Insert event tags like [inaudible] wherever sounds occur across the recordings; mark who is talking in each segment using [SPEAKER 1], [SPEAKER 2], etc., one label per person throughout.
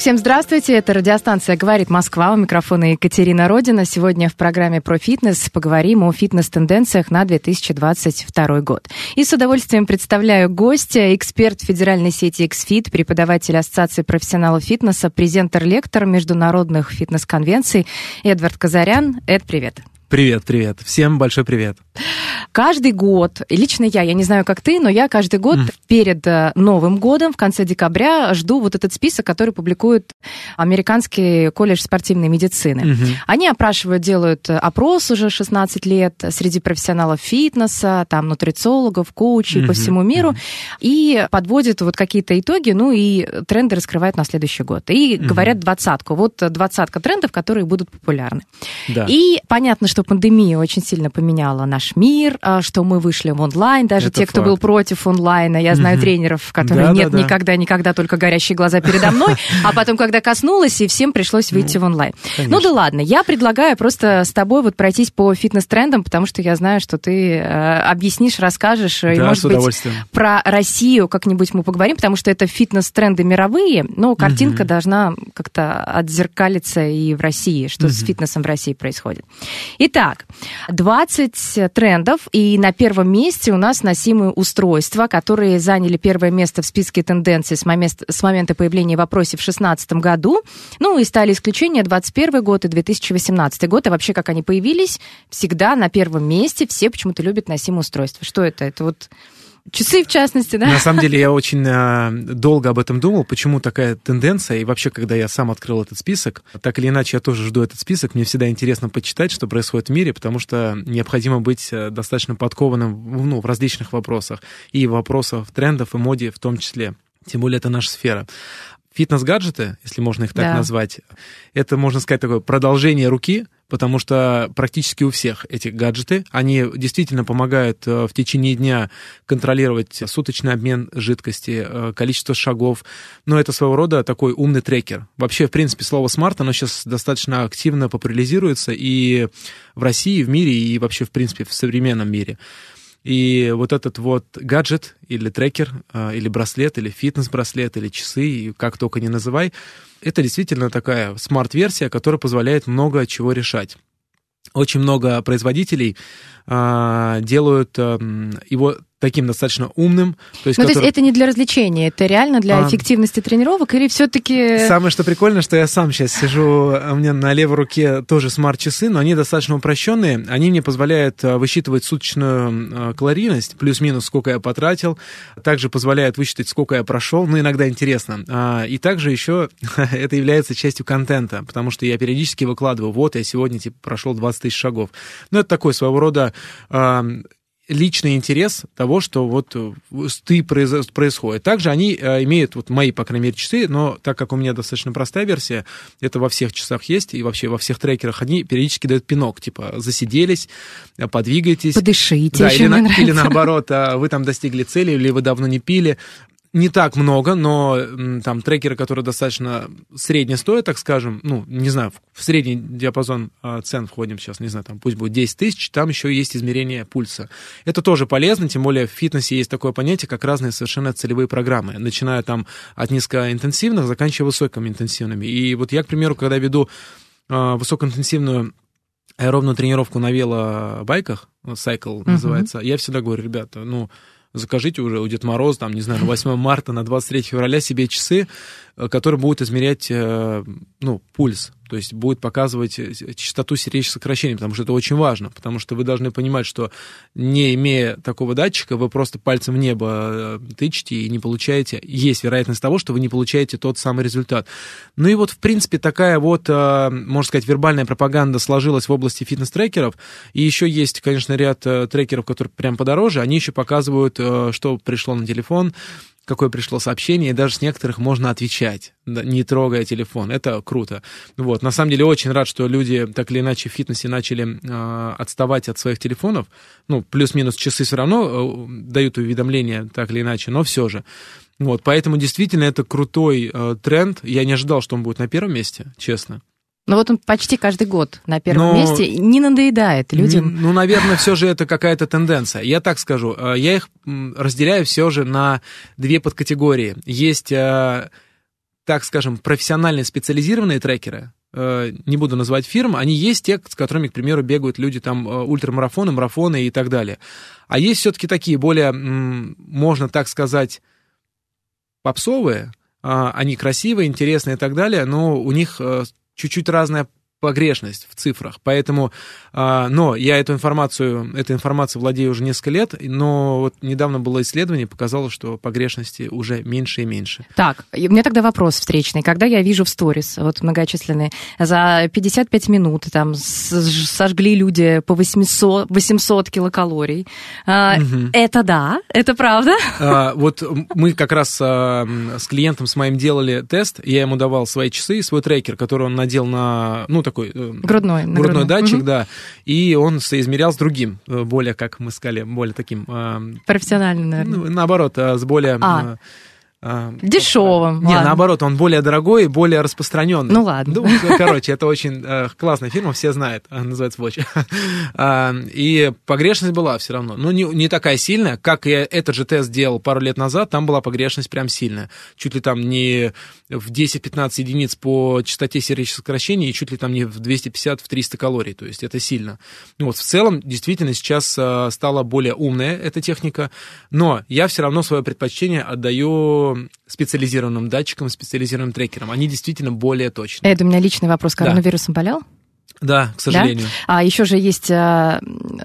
[SPEAKER 1] Всем здравствуйте, это радиостанция «Говорит Москва», у микрофона Екатерина Родина. Сегодня в программе про фитнес поговорим о фитнес-тенденциях на 2022 год. И с удовольствием представляю гостя, эксперт федеральной сети XFIT, преподаватель Ассоциации профессионалов фитнеса, презентер-лектор международных фитнес-конвенций Эдвард Казарян. Эд, привет.
[SPEAKER 2] Привет, привет. Всем большой привет.
[SPEAKER 1] Каждый год, лично я, я не знаю, как ты, но я каждый год
[SPEAKER 2] Мгм.
[SPEAKER 1] перед э, Новым годом, в конце декабря, жду вот этот список, который публикует Американский колледж спортивной медицины.
[SPEAKER 2] Мгм.
[SPEAKER 1] Они опрашивают, делают э, опрос уже 16 лет среди профессионалов фитнеса, там, нутрициологов, коучей по
[SPEAKER 2] Мгм,
[SPEAKER 1] всему миру,
[SPEAKER 2] мгм.
[SPEAKER 1] и подводят вот какие-то итоги, ну и тренды раскрывают на следующий год. И
[SPEAKER 2] Мгм.
[SPEAKER 1] говорят двадцатку. Вот двадцатка трендов, которые будут популярны.
[SPEAKER 2] Да.
[SPEAKER 1] И понятно, что пандемия очень сильно поменяла наш мир, а, что мы вышли в онлайн, даже
[SPEAKER 2] Это
[SPEAKER 1] те, кто был
[SPEAKER 2] факт.
[SPEAKER 1] против онлайна, я знаю
[SPEAKER 2] Мгм.
[SPEAKER 1] тренеров, которые
[SPEAKER 2] Да,
[SPEAKER 1] нет
[SPEAKER 2] да, да.
[SPEAKER 1] никогда, никогда, только горящие глаза передо мной, [laughs] а потом, когда коснулась, и всем пришлось выйти в онлайн. Ну да ладно, я предлагаю просто с тобой вот пройтись по фитнес-трендам, потому что я знаю, что ты э, объяснишь, расскажешь, и, может быть, про Россию как-нибудь мы поговорим, потому что это фитнес-тренды мировые, но картинка должна как-то отзеркалиться и в России, что с фитнесом в России происходит. Итак, 20 трендов, и на первом месте у нас носимые устройства, которые заняли первое место в списке тенденций с, момент- с момента появления в в 2016 году, ну и стали исключения 2021 год и 2018 год, а вообще как они появились, всегда на первом месте все почему-то любят носимые устройства. Что это? Это вот часы в частности, да?
[SPEAKER 2] На самом деле я очень э, долго об этом думал, почему такая тенденция, и вообще, когда я сам открыл этот список, так или иначе я тоже жду этот список, мне всегда интересно почитать, что происходит в мире, потому что необходимо быть э, достаточно подкованным ну, в различных вопросах, и вопросах трендов и моде в том числе. Тем более это наша сфера. Фитнес-гаджеты, если можно их так
[SPEAKER 1] Да.
[SPEAKER 2] назвать, это, можно сказать, такое продолжение руки, потому что практически у всех эти гаджеты, они действительно помогают э, в течение дня контролировать суточный обмен жидкости, э, количество шагов. Но это своего рода такой умный трекер. Вообще, в принципе, слово смарт, оно сейчас достаточно активно популяризируется и в России, и в мире, и вообще, в принципе, в современном мире. И вот этот вот гаджет или трекер, э, или браслет, или фитнес-браслет, или часы, как только не называй, это действительно такая смарт-версия, которая позволяет много чего решать. Очень много производителей а, делают ам, его таким достаточно умным. То есть,
[SPEAKER 1] Ну, то есть
[SPEAKER 2] который-
[SPEAKER 1] это не для развлечения, это реально для
[SPEAKER 2] А.
[SPEAKER 1] эффективности тренировок или все-таки...
[SPEAKER 2] Самое что прикольно, что я сам сейчас сижу, а у меня на левой руке тоже смарт-часы, но они достаточно упрощенные. Они мне позволяют а, высчитывать суточную а, калорийность, плюс-минус, сколько я потратил. Также позволяют высчитать, сколько я прошел. Ну, иногда интересно. И также еще [laughs] это является частью контента, потому что я периодически выкладываю, вот я сегодня типа прошел 20 тысяч шагов. Ну, это такой своего рода личный интерес того, что вот э, ты происходит. Также они э, имеют, вот мои, по крайней мере, часы, но так как у меня достаточно простая версия, это во всех часах есть, и вообще во всех трекерах, они периодически дают пинок, типа засиделись, э, подвигайтесь.
[SPEAKER 1] Подышите,
[SPEAKER 2] Да, или, на- или наоборот, а, вы там достигли цели, или вы давно не пили. Не так много, но там трекеры, которые достаточно средне стоят, так скажем, ну, не знаю, в- средний диапазон а, цен входим сейчас, не знаю, там пусть будет 10 тысяч, там еще есть измерение пульса. Это тоже полезно, тем более в фитнесе есть такое понятие, как разные совершенно целевые программы, начиная там от низкоинтенсивных, заканчивая высокоинтенсивными. И вот я, к примеру, когда веду а, высокоинтенсивную аэробную тренировку на велобайках, cycle
[SPEAKER 1] Мгм.
[SPEAKER 2] называется, я всегда говорю, ребята, ну, закажите уже у Дед Мороз, там, не знаю, на 8 марта, на 23 февраля себе часы, э, которые будут измерять, э, ну, пульс. то есть будет показывать э, частоту сердечных сокращений, потому что это очень важно, потому что вы должны понимать, что не имея такого датчика, вы просто пальцем в небо тычете и не получаете, есть вероятность того, что вы не получаете тот самый результат. Ну и вот, в принципе, такая вот, можно сказать, вербальная пропаганда сложилась в области фитнес-трекеров, и еще есть, конечно, ряд трекеров, которые прям подороже, они еще показывают, что пришло на телефон, какое пришло сообщение, и даже с некоторых можно отвечать, не трогая телефон. Это круто. Вот. На самом деле очень рад, что люди так или иначе в фитнесе начали э, отставать от своих телефонов. Ну, плюс-минус часы все равно э, дают уведомления так или иначе, но все же. Вот, поэтому действительно это крутой э, тренд. Я не ожидал, что он будет на первом месте, честно.
[SPEAKER 1] Ну вот он почти каждый год на первом Но... месте, не надоедает людям.
[SPEAKER 2] Ну, наверное, все же это какая-то тенденция. Я так скажу, э, я их разделяю все же на две подкатегории. Есть, э, так скажем, профессиональные специализированные трекеры, э, не буду называть фирм, они есть те, с которыми, к примеру, бегают люди там ультрамарафоны, марафоны и так далее. А есть все-таки такие более, можно так сказать, попсовые, а, они красивые, интересные и так далее, но у них чуть-чуть разная погрешность в цифрах. Поэтому, а, но я эту информацию, этой информацией владею уже несколько лет, но вот недавно было исследование, показало, что погрешности уже меньше и меньше.
[SPEAKER 1] Так, у меня тогда вопрос встречный. Когда я вижу в сторис, вот многочисленные, за 55 минут там сожгли люди по 800, 800 килокалорий, угу. это да, это правда?
[SPEAKER 2] А, вот мы как раз а, с клиентом с моим делали тест, я ему давал свои часы и свой трекер, который он надел на, ну, такой...
[SPEAKER 1] Э, грудной.
[SPEAKER 2] Грудной, грудной датчик, угу. да. И он соизмерял с другим, э, более, как мы сказали, более таким...
[SPEAKER 1] Э, Профессиональным, наверное.
[SPEAKER 2] Ну, наоборот, с более...
[SPEAKER 1] А. Дешевым.
[SPEAKER 2] Не, наоборот, он более дорогой и более распространенный.
[SPEAKER 1] Ну ладно. Ну,
[SPEAKER 2] короче, это очень э, классная фирма, все знают, называется Watch. [laughs] и погрешность была все равно. Ну, не, не такая сильная, как я этот же тест делал пару лет назад, там была погрешность прям сильная. Чуть ли там не в 10-15 единиц по частоте сердечных сокращений и чуть ли там не в 250-300 калорий. То есть это сильно. Ну, вот в целом, действительно, сейчас э, стала более умная эта техника, но я все равно свое предпочтение отдаю специализированным датчикам, специализированным трекерам. Они действительно более точные.
[SPEAKER 1] Это у меня личный вопрос. Коронавирусом да. болел?
[SPEAKER 2] Да, к сожалению.
[SPEAKER 1] Да? А еще же есть а,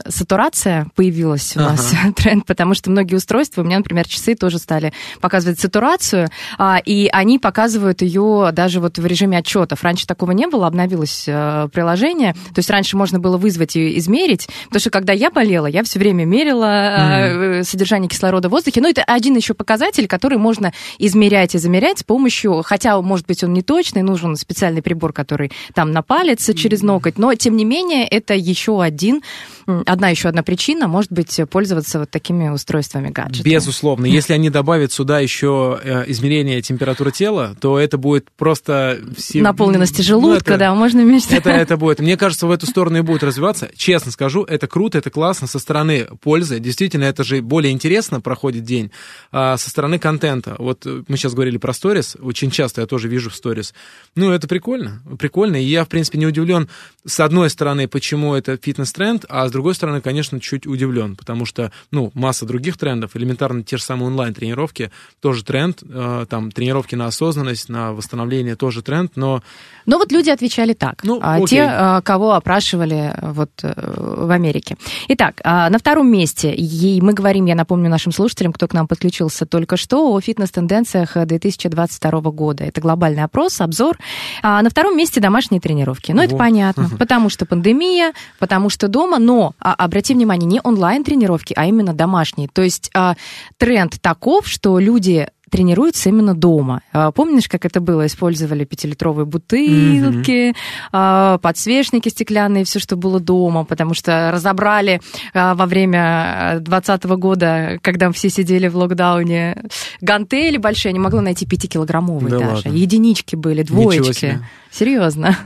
[SPEAKER 1] сатурация появилась у ага. нас [laughs] тренд, потому что многие устройства, у меня, например, часы тоже стали показывать сатурацию, а, и они показывают ее даже вот в режиме отчетов. Раньше такого не было, обновилось а, приложение, то есть раньше можно было вызвать и измерить, потому что когда я болела, я все время мерила mm. а, содержание кислорода в воздухе. Ну, это один еще показатель, который можно измерять и замерять с помощью, хотя, может быть, он не точный, нужен специальный прибор, который там на палец через ногу трогать. Но, тем не менее, это еще один, одна еще одна причина, может быть, пользоваться вот такими устройствами гаджетами.
[SPEAKER 2] Безусловно. Если они добавят сюда еще э, измерение температуры тела, то это будет просто...
[SPEAKER 1] Все... Наполненности желудка, ну, это, да, можно мечтать.
[SPEAKER 2] Это, это будет. Мне кажется, в эту сторону и будет развиваться. Честно скажу, это круто, это классно со стороны пользы. Действительно, это же более интересно проходит день. А со стороны контента. Вот мы сейчас говорили про сторис. Очень часто я тоже вижу в сторис. Ну, это прикольно. Прикольно. И я, в принципе, не удивлен с одной стороны, почему это фитнес-тренд, а с другой стороны, конечно, чуть удивлен, потому что, ну, масса других трендов, элементарно те же самые онлайн-тренировки, тоже тренд, э, там, тренировки на осознанность, на восстановление тоже тренд, но...
[SPEAKER 1] Но вот люди отвечали так, ну, а те, э, кого опрашивали э, вот в Америке. Итак, на втором месте, и мы говорим, я напомню нашим слушателям, кто к нам подключился только что, о фитнес-тенденциях 2022 года. Это глобальный опрос, обзор. А на втором месте домашние тренировки. Ну, это понятно. Потому что пандемия, потому что дома, но а, обрати внимание, не онлайн-тренировки, а именно домашние. То есть а, тренд таков, что люди тренируются именно дома. А, помнишь, как это было? Использовали пятилитровые бутылки, mm-hmm. подсвечники стеклянные, все, что было дома, потому что разобрали а, во время 2020 года, когда все сидели в локдауне, гантели большие, не могла найти пятикилограммовые да даже. Ладно. Единички были, двоечки. Серьезно.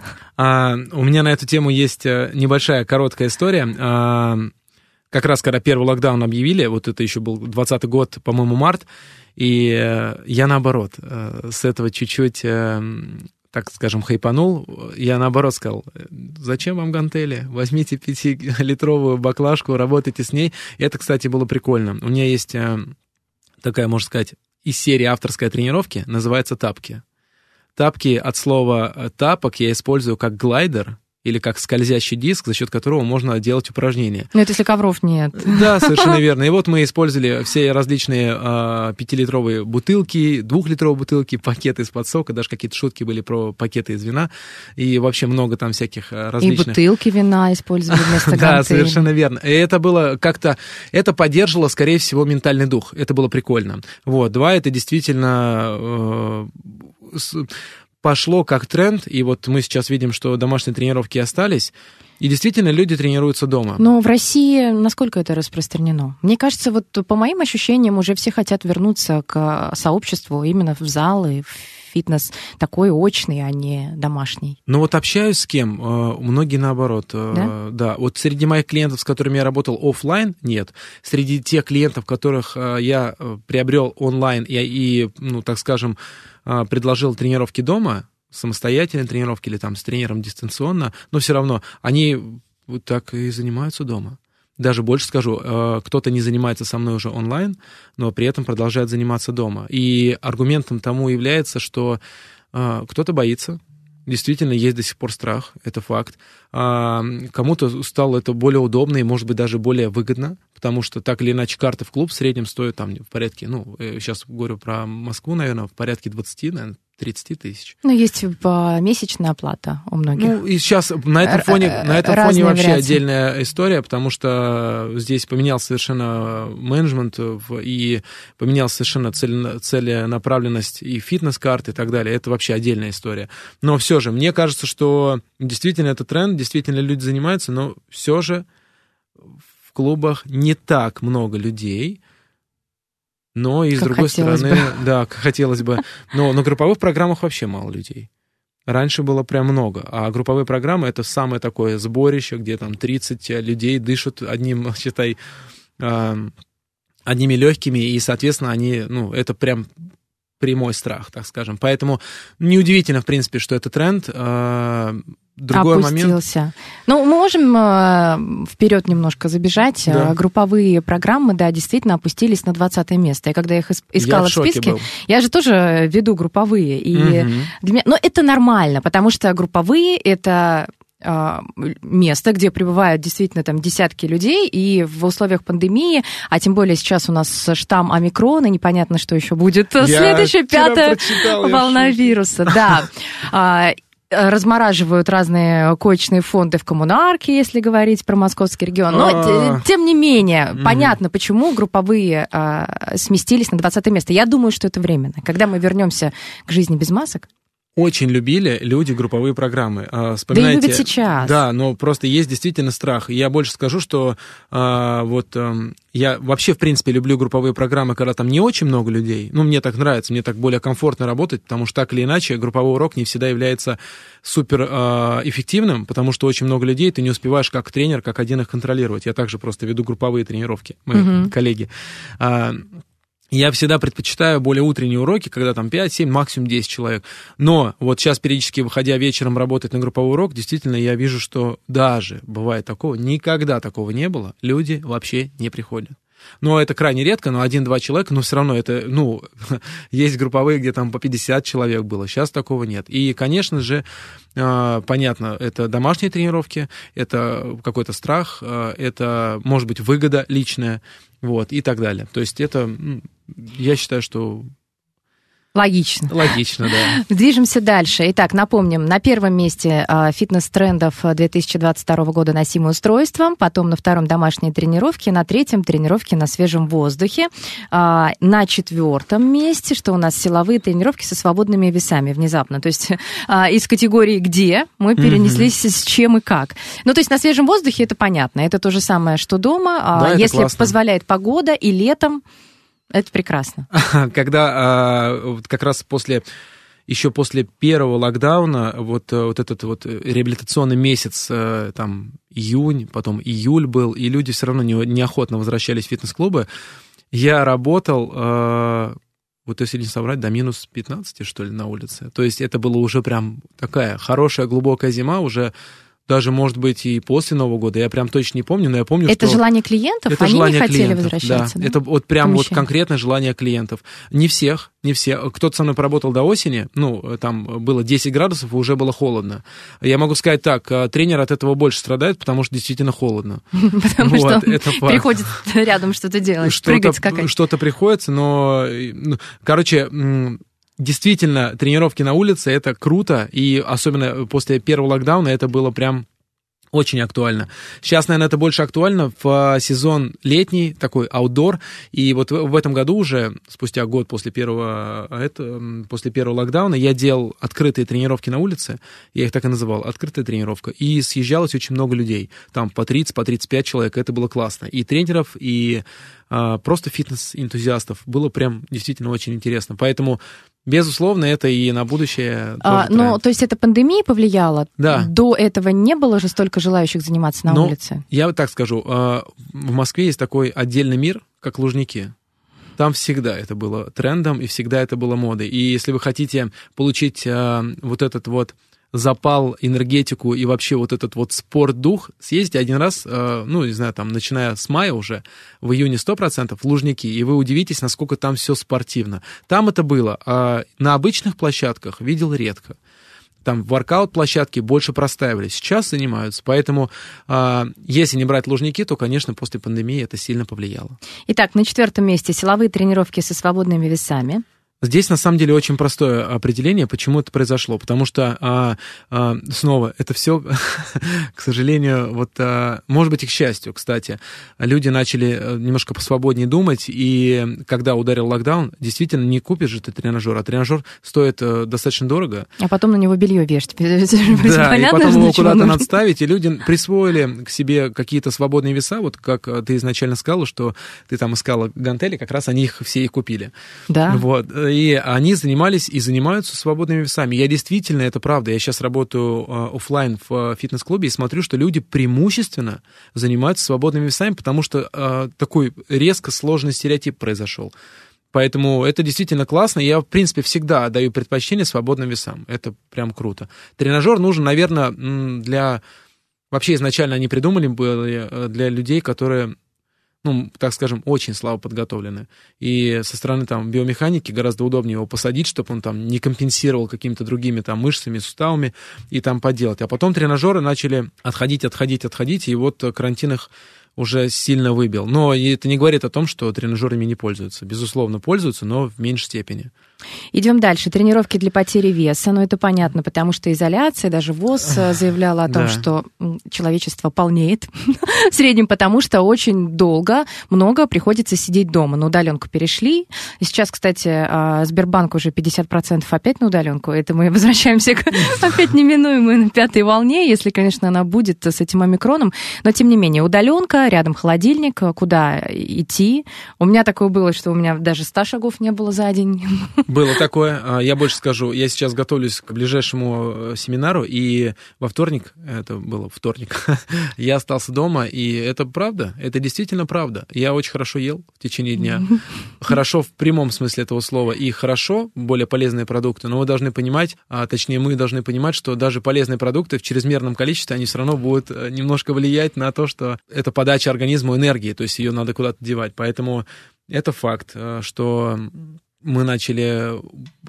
[SPEAKER 2] А, у меня на эту тему есть э, небольшая короткая история. А, как раз когда первый локдаун объявили, вот это еще был 20 год, по-моему, март, и э, я наоборот, э, с этого чуть-чуть, так скажем, хайпанул. Я наоборот сказал, зачем вам гантели? Возьмите пятилитровую баклажку, работайте с ней. Это, кстати, было прикольно. У меня есть такая, можно сказать, из серии авторской тренировки, называется «Тапки». Тапки от слова э, тапок я использую как глайдер, или как скользящий диск, за счет которого можно делать упражнения.
[SPEAKER 1] Ну, это если ковров нет.
[SPEAKER 2] Да, совершенно [laughs] верно. И вот мы использовали все различные э, пятилитровые бутылки, двухлитровые бутылки, пакеты из-под сока, даже какие-то шутки были про пакеты из вина, и вообще много там всяких э, различных...
[SPEAKER 1] И бутылки вина использовали вместо [laughs]
[SPEAKER 2] Да, совершенно верно. И это было как-то... Это поддерживало, скорее всего, ментальный дух. Это было прикольно. Вот. Два, это действительно... Э, пошло как тренд, и вот мы сейчас видим, что домашние тренировки остались, и действительно люди тренируются дома.
[SPEAKER 1] Но в России насколько это распространено? Мне кажется, вот по моим ощущениям уже все хотят вернуться к сообществу именно в залы, в фитнес такой очный, а не домашний.
[SPEAKER 2] Ну вот общаюсь с кем? Э, многие наоборот. Э, да? да. Вот среди моих клиентов, с которыми я работал офлайн, нет. Среди тех клиентов, которых э, я приобрел онлайн и, и ну, так скажем, предложил тренировки дома, самостоятельные тренировки или там с тренером дистанционно, но все равно они вот так и занимаются дома. Даже больше скажу, э, кто-то не занимается со мной уже онлайн, но при этом продолжает заниматься дома. И аргументом тому является, что э, кто-то боится, Действительно, есть до сих пор страх, это факт. А, кому-то стало это более удобно и, может быть, даже более выгодно, потому что так или иначе карты в клуб в среднем стоят там в порядке, ну, сейчас говорю про Москву, наверное, в порядке 20, наверное, 30 тысяч.
[SPEAKER 1] Ну, есть месячная оплата у многих. Ну,
[SPEAKER 2] и сейчас на этом фоне, на этом фоне вообще вариации. отдельная история, потому что здесь поменялся совершенно менеджмент и поменялась совершенно цель, целенаправленность и фитнес-карты и так далее. Это вообще отдельная история. Но все же, мне кажется, что действительно это тренд, действительно люди занимаются, но все же клубах не так много людей, но и с как другой стороны, бы. [laughs] да, хотелось бы. Но на групповых программах вообще мало людей. Раньше было прям много. А групповые программы это самое такое сборище, где там 30 людей дышат одним, [laughs] считай, одними легкими, и, соответственно, они, ну, это прям прямой страх, так скажем. Поэтому неудивительно, в принципе, что это тренд. А, другой
[SPEAKER 1] опустился.
[SPEAKER 2] момент.
[SPEAKER 1] Ну, мы можем э, вперед немножко забежать. Да. Групповые программы, да, действительно опустились на 20 место. И когда я их искала я в, в списке, был. я же тоже веду групповые. И угу. для меня... Но это нормально, потому что групповые это а, место, где пребывают действительно там десятки людей, и в условиях пандемии, а тем более сейчас у нас штамм омикрона, непонятно, что еще будет, Я следующая пятая волна вируса, да. [laughs] А, размораживают разные коечные фонды в коммунарке, если говорить про московский регион. Но, а. тем не менее, понятно, почему групповые а, сместились на 20 место. Я думаю, что это временно. Когда мы вернемся к жизни без масок,
[SPEAKER 2] очень любили люди групповые программы.
[SPEAKER 1] Вспоминайте, да и любят сейчас.
[SPEAKER 2] Да, но просто есть действительно страх. Я больше скажу, что а, вот а, я вообще, в принципе, люблю групповые программы, когда там не очень много людей. Ну, мне так нравится, мне так более комфортно работать, потому что так или иначе групповой урок не всегда является супер а, эффективным, потому что очень много людей, ты не успеваешь как тренер, как один их контролировать. Я также просто веду групповые тренировки, мои угу. коллеги. А, я всегда предпочитаю более утренние уроки, когда там 5, 7, максимум 10 человек. Но вот сейчас периодически, выходя вечером работать на групповой урок, действительно я вижу, что даже бывает такого, никогда такого не было, люди вообще не приходят. Но это крайне редко, но один-два человека, но все равно это, ну, [laughs] есть групповые, где там по 50 человек было, сейчас такого нет. И, конечно же, а, понятно, это домашние тренировки, это какой-то страх, а, это, может быть, выгода личная, вот, и так далее. То есть это я считаю, что
[SPEAKER 1] Логично.
[SPEAKER 2] Логично, да. [laughs]
[SPEAKER 1] Движемся дальше. Итак, напомним, на первом месте а, фитнес-трендов 2022 года носимые устройства, потом на втором домашние тренировки, на третьем тренировки на свежем воздухе, а, на четвертом месте, что у нас силовые тренировки со свободными весами внезапно. То есть а, из категории «где» мы перенеслись mm-hmm. с чем и как. Ну, то есть на свежем воздухе это понятно. Это то же самое, что дома. Да, Если классно. позволяет погода и летом, это прекрасно. [laughs]
[SPEAKER 2] Когда а, как раз после еще после первого локдауна, вот, э, вот этот вот реабилитационный месяц, э, там, июнь, потом июль был, и люди все равно не, неохотно возвращались в фитнес-клубы, я работал, э, вот если не соврать, до минус 15, что ли, на улице. То есть это было уже прям такая хорошая глубокая зима, уже даже, может быть, и после Нового года. Я прям точно не помню, но я помню,
[SPEAKER 1] Это
[SPEAKER 2] что...
[SPEAKER 1] желание клиентов?
[SPEAKER 2] Это
[SPEAKER 1] Они
[SPEAKER 2] желание
[SPEAKER 1] не хотели
[SPEAKER 2] клиентов,
[SPEAKER 1] возвращаться?
[SPEAKER 2] Да. Это вот прям вот конкретное желание клиентов. Не всех, не все. Кто-то со мной поработал до осени, ну, там было 10 градусов, и уже было холодно. Я могу сказать так, э, тренер от этого больше страдает, потому что действительно холодно. [laughs]
[SPEAKER 1] Потому что
[SPEAKER 2] это
[SPEAKER 1] приходит рядом что-то делать, прыгать, скакать.
[SPEAKER 2] что-то приходится, но, э, ну, короче, действительно, тренировки на улице это круто, и особенно после первого локдауна это было прям очень актуально. Сейчас, наверное, это больше актуально в э, сезон летний, такой аутдор. И вот в, этом году уже, спустя год после первого, э, это, после первого локдауна, я делал открытые тренировки на улице. Я их так и называл, открытая тренировка. И съезжалось очень много людей. Там по 30, по 35 человек. Это было классно. И тренеров, и а, просто фитнес-энтузиастов. Было прям действительно очень интересно. Поэтому, безусловно, это и на будущее
[SPEAKER 1] А, ну,
[SPEAKER 2] тренд.
[SPEAKER 1] то есть это пандемия повлияла?
[SPEAKER 2] Да.
[SPEAKER 1] До этого не было же столько желающих заниматься на
[SPEAKER 2] Ну,
[SPEAKER 1] улице?
[SPEAKER 2] Я вот так скажу, э, в Москве есть такой отдельный мир, как Лужники. Там всегда это было трендом и всегда это было модой. И если вы хотите получить э, вот этот вот запал, энергетику и вообще вот этот вот спорт-дух, съездите один раз, э, ну, не знаю, там, начиная с мая уже, в июне 100% в Лужники, и вы удивитесь, насколько там все спортивно. Там это было, а на обычных площадках видел редко там воркаут-площадки больше простаивали. Сейчас занимаются. Поэтому, а, если не брать лужники, то, конечно, после пандемии это сильно повлияло.
[SPEAKER 1] Итак, на четвертом месте силовые тренировки со свободными весами.
[SPEAKER 2] Здесь на самом деле очень простое определение, почему это произошло. Потому что а, а, снова это все, [laughs] к сожалению, вот, а, может быть, и к счастью, кстати, люди начали э, немножко посвободнее думать, и когда ударил локдаун, действительно не купишь же ты тренажер, а тренажер стоит э, достаточно дорого.
[SPEAKER 1] А потом на него белье вешать. [laughs]
[SPEAKER 2] Да, и потом его куда-то надо ставить, и люди присвоили к себе какие-то свободные веса, вот как э, ты изначально сказала, что ты там искала гантели, как раз они их все и купили.
[SPEAKER 1] Да.
[SPEAKER 2] Вот, и они занимались и занимаются свободными весами. Я действительно, это правда, я сейчас работаю э, оффлайн в э, фитнес-клубе и смотрю, что люди преимущественно занимаются свободными весами, потому что э, такой резко сложный стереотип произошел. Поэтому это действительно классно. Я, в принципе, всегда даю предпочтение свободным весам. Это прям круто. Тренажер нужен, наверное, для... Вообще изначально они придумали были э, для людей, которые, ну, так скажем, очень слабо подготовлены. И со стороны там биомеханики гораздо удобнее его посадить, чтобы он там не компенсировал какими-то другими там мышцами, суставами и там поделать. А потом тренажеры начали отходить, отходить, отходить, и вот карантин их уже сильно выбил. Но это не говорит о том, что тренажерами не пользуются. Безусловно, пользуются, но в меньшей степени.
[SPEAKER 1] Идем дальше. Тренировки для потери веса. Ну, это понятно, потому что изоляция, даже ВОЗ э, заявляла о том,
[SPEAKER 2] Да.
[SPEAKER 1] что человечество полнеет [laughs] в среднем, потому что очень долго, много приходится сидеть дома. На удаленку перешли. И сейчас, кстати, а, Сбербанк уже 50% опять на удаленку. Это мы [laughs] возвращаемся к опять неминуемой на пятой волне, если, конечно, она будет с этим омикроном. Но, тем не менее, удаленка, рядом холодильник, куда идти. У меня такое было, что у меня даже 100 шагов не было за день. [laughs]
[SPEAKER 2] Было такое. А, Я больше скажу. Я сейчас готовлюсь к ближайшему э, семинару, и во вторник, это было вторник, [laughs] я остался дома, и это правда, это действительно правда. Я очень хорошо ел в течение дня. [laughs] Хорошо в прямом смысле этого слова. И хорошо, более полезные продукты, но вы должны понимать, а точнее мы должны понимать, что даже полезные продукты в чрезмерном количестве, они все равно будут э, немножко влиять на то, что это подача организму энергии, то есть ее надо куда-то девать. Поэтому это факт, э, что мы начали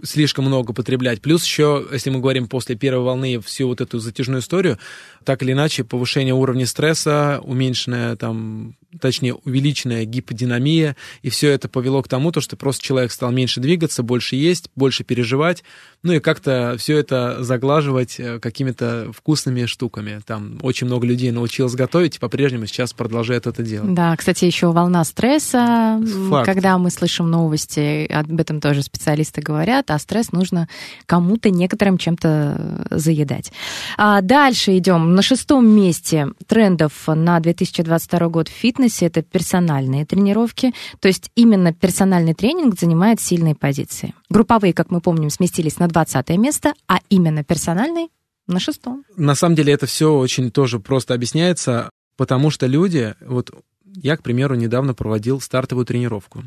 [SPEAKER 2] слишком много потреблять. Плюс еще, если мы говорим после первой волны всю вот эту затяжную историю, так или иначе, повышение уровня стресса, уменьшенная там, точнее, увеличенная гиподинамия, и все это повело к тому, то, что просто человек стал меньше двигаться, больше есть, больше переживать, ну и как-то все это заглаживать э, какими-то вкусными штуками. Там очень много людей научилось готовить, и по-прежнему сейчас продолжают это делать.
[SPEAKER 1] Да, кстати, еще волна стресса,
[SPEAKER 2] Факт.
[SPEAKER 1] когда мы слышим новости, об этом тоже специалисты говорят, а стресс нужно кому-то, некоторым чем-то заедать. А дальше идем. На шестом месте трендов на 2022 год в фитнесе это персональные тренировки, то есть именно персональный тренинг занимает сильные позиции. Групповые, как мы помним, сместились на 20 место, а именно персональный на шестом.
[SPEAKER 2] На самом деле это все очень тоже просто объясняется, потому что люди, вот я, к примеру, недавно проводил стартовую тренировку.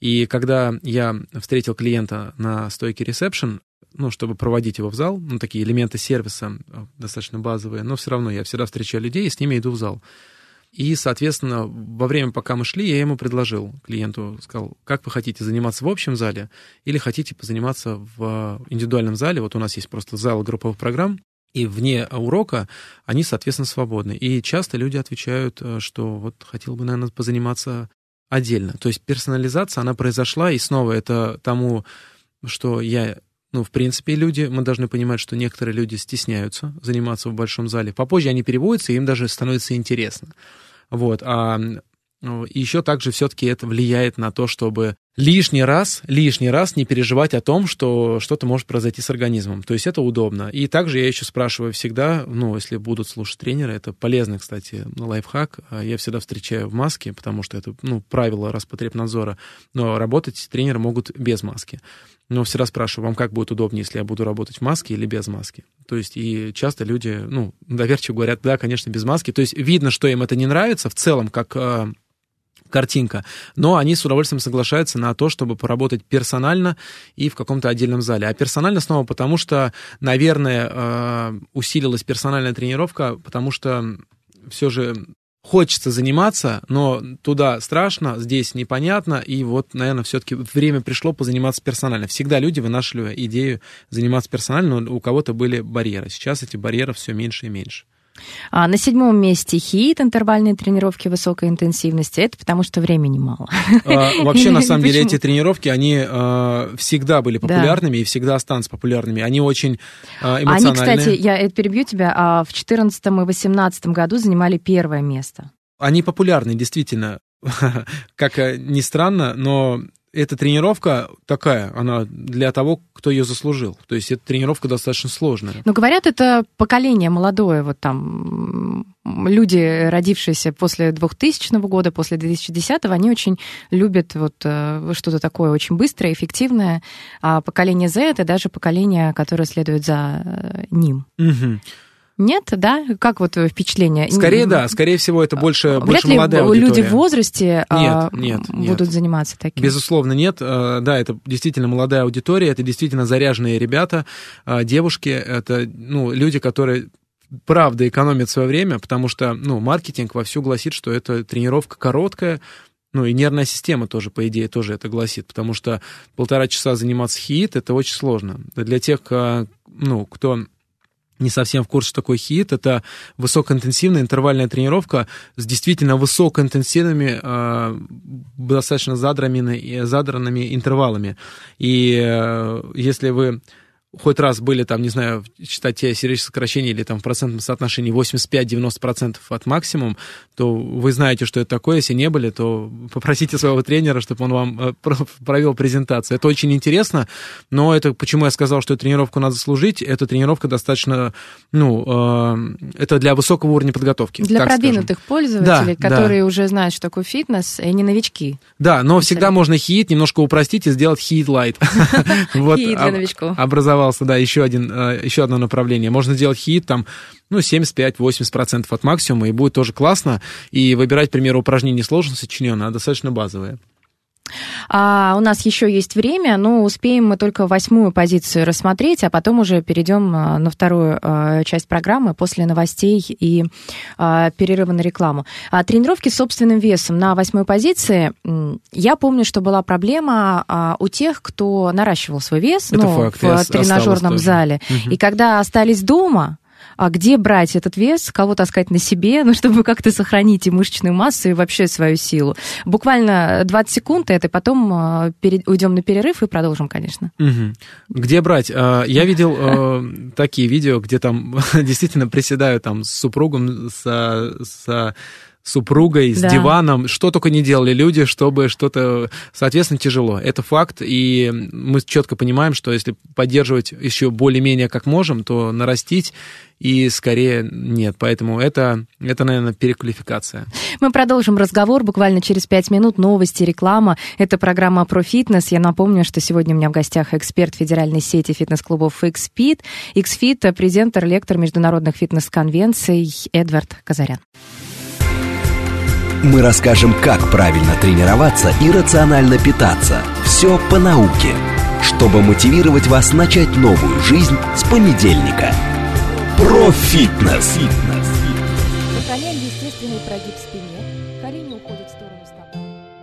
[SPEAKER 2] И когда я встретил клиента на стойке ресепшн, ну, чтобы проводить его в зал, ну, такие элементы сервиса э, достаточно базовые, но все равно я всегда встречаю людей и с ними иду в зал. И, соответственно, во время, пока мы шли, я ему предложил, клиенту, сказал, как вы хотите заниматься в общем зале или хотите позаниматься в индивидуальном зале. Вот у нас есть просто зал групповых программ, и вне урока они, соответственно, свободны. И часто люди отвечают, э, что вот хотел бы, наверное, позаниматься отдельно. То есть персонализация, она произошла, и снова это тому, что я ну, в принципе, люди, мы должны понимать, что некоторые люди стесняются заниматься в большом зале. Попозже они переводятся, и им даже становится интересно. Вот. А ну, еще также все-таки это влияет на то, чтобы лишний раз, лишний раз не переживать о том, что что-то может произойти с организмом. То есть это удобно. И также я еще спрашиваю всегда, ну, если будут слушать тренеры, это полезный, кстати, лайфхак. А я всегда встречаю в маске, потому что это, ну, правило Роспотребнадзора. Но работать тренеры могут без маски. Но всегда спрашиваю, вам как будет удобнее, если я буду работать в маске или без маски? То есть и часто люди, ну, доверчиво говорят, да, конечно, без маски. То есть видно, что им это не нравится в целом, как а, картинка, но они с удовольствием соглашаются на то, чтобы поработать персонально и в каком-то отдельном зале. А персонально снова потому, что, наверное, э, усилилась персональная тренировка, потому что все же хочется заниматься, но туда страшно, здесь непонятно, и вот, наверное, все-таки время пришло позаниматься персонально. Всегда люди вынашивали идею заниматься персонально, но у кого-то были барьеры. Сейчас эти барьеры все меньше и меньше.
[SPEAKER 1] А на седьмом месте хит, интервальные тренировки высокой интенсивности. Это потому, что времени мало.
[SPEAKER 2] А, вообще, на [laughs] самом деле, эти тренировки, они а, всегда были популярными да. и всегда останутся популярными. Они очень а, эмоциональные.
[SPEAKER 1] Они, кстати, я перебью тебя, а в 2014 и 2018 году занимали первое место.
[SPEAKER 2] Они популярны, действительно. [laughs] как ни странно, но эта тренировка такая, она для того, кто ее заслужил. То есть эта тренировка достаточно сложная.
[SPEAKER 1] Но говорят, это поколение молодое, вот там люди, родившиеся после 2000 года, после 2010, они очень любят вот э, что-то такое очень быстрое, эффективное. А поколение Z это даже поколение, которое следует за э, ним.
[SPEAKER 2] Угу.
[SPEAKER 1] Нет, да? Как вот впечатление?
[SPEAKER 2] Скорее, да. Скорее всего, это больше,
[SPEAKER 1] Вряд
[SPEAKER 2] больше
[SPEAKER 1] ли
[SPEAKER 2] молодая аудитория.
[SPEAKER 1] люди в возрасте
[SPEAKER 2] нет, нет,
[SPEAKER 1] будут
[SPEAKER 2] нет.
[SPEAKER 1] заниматься таким?
[SPEAKER 2] Безусловно, нет. Э, да, это действительно молодая аудитория, это действительно заряженные ребята, э, девушки, это ну, люди, которые правда экономят свое время, потому что ну, маркетинг вовсю гласит, что это тренировка короткая, ну и нервная система тоже, по идее, тоже это гласит, потому что полтора часа заниматься хит это очень сложно. Для тех, э, ну, кто не совсем в курсе, что такое хит. Это высокоинтенсивная интервальная тренировка с действительно высокоинтенсивными, э, достаточно задранными, задранными интервалами. И э, если вы хоть раз были там, не знаю, считать те сердечные сокращения или там в процентном соотношении 85-90% от максимум, то вы знаете, что это такое. Если не были, то попросите своего тренера, чтобы он вам э, провел презентацию. Это очень интересно, но это почему я сказал, что тренировку надо служить. Эта тренировка достаточно, ну, э, это для высокого уровня подготовки.
[SPEAKER 1] Для продвинутых скажем. пользователей, да, которые да. уже знают, что такое фитнес, и не новички.
[SPEAKER 2] Да, но всегда можно хит немножко упростить и сделать хит лайт. [laughs]
[SPEAKER 1] Хит для новичков.
[SPEAKER 2] Образовать оставался, да, еще, один, э, еще одно направление. Можно сделать хит там, ну, 75-80% от максимума, и будет тоже классно. И выбирать, к примеру, упражнение сложно сочиненное, а достаточно базовое.
[SPEAKER 1] А у нас еще есть время, но успеем мы только восьмую позицию рассмотреть, а потом уже перейдем а, на вторую а, часть программы после новостей и а, перерыва на рекламу. Тренировки с собственным весом на восьмой позиции. Я помню, что была проблема у тех, кто наращивал свой вес
[SPEAKER 2] Это ну, факт,
[SPEAKER 1] в тренажерном зале. Угу. И когда остались дома, а где брать этот вес, кого таскать на себе, ну, [laughs] чтобы как-то сохранить и мышечную массу, и вообще свою силу. Буквально 20 секунд это, потом а, перед, уйдем на перерыв и продолжим, конечно.
[SPEAKER 2] Угу. Где брать? А, я видел э, такие видео, где там [laughs] действительно приседают там с супругом, с, с супругой, с да. диваном, что только не делали люди, чтобы что-то, соответственно, тяжело. Это факт, и мы четко понимаем, что если поддерживать еще более-менее как можем, то нарастить и скорее нет. Поэтому это, это, наверное, переквалификация.
[SPEAKER 1] Мы продолжим разговор буквально через пять минут. Новости, реклама. Это программа про фитнес. Я напомню, что сегодня у меня в гостях эксперт федеральной сети фитнес-клубов XFIT, XFIT, презентер, лектор международных фитнес-конвенций Эдвард Казарян.
[SPEAKER 3] Мы расскажем, как правильно тренироваться и рационально питаться. Все по науке. чтобы мотивировать вас начать новую жизнь с понедельника. Профитнес.
[SPEAKER 4] Сохраняем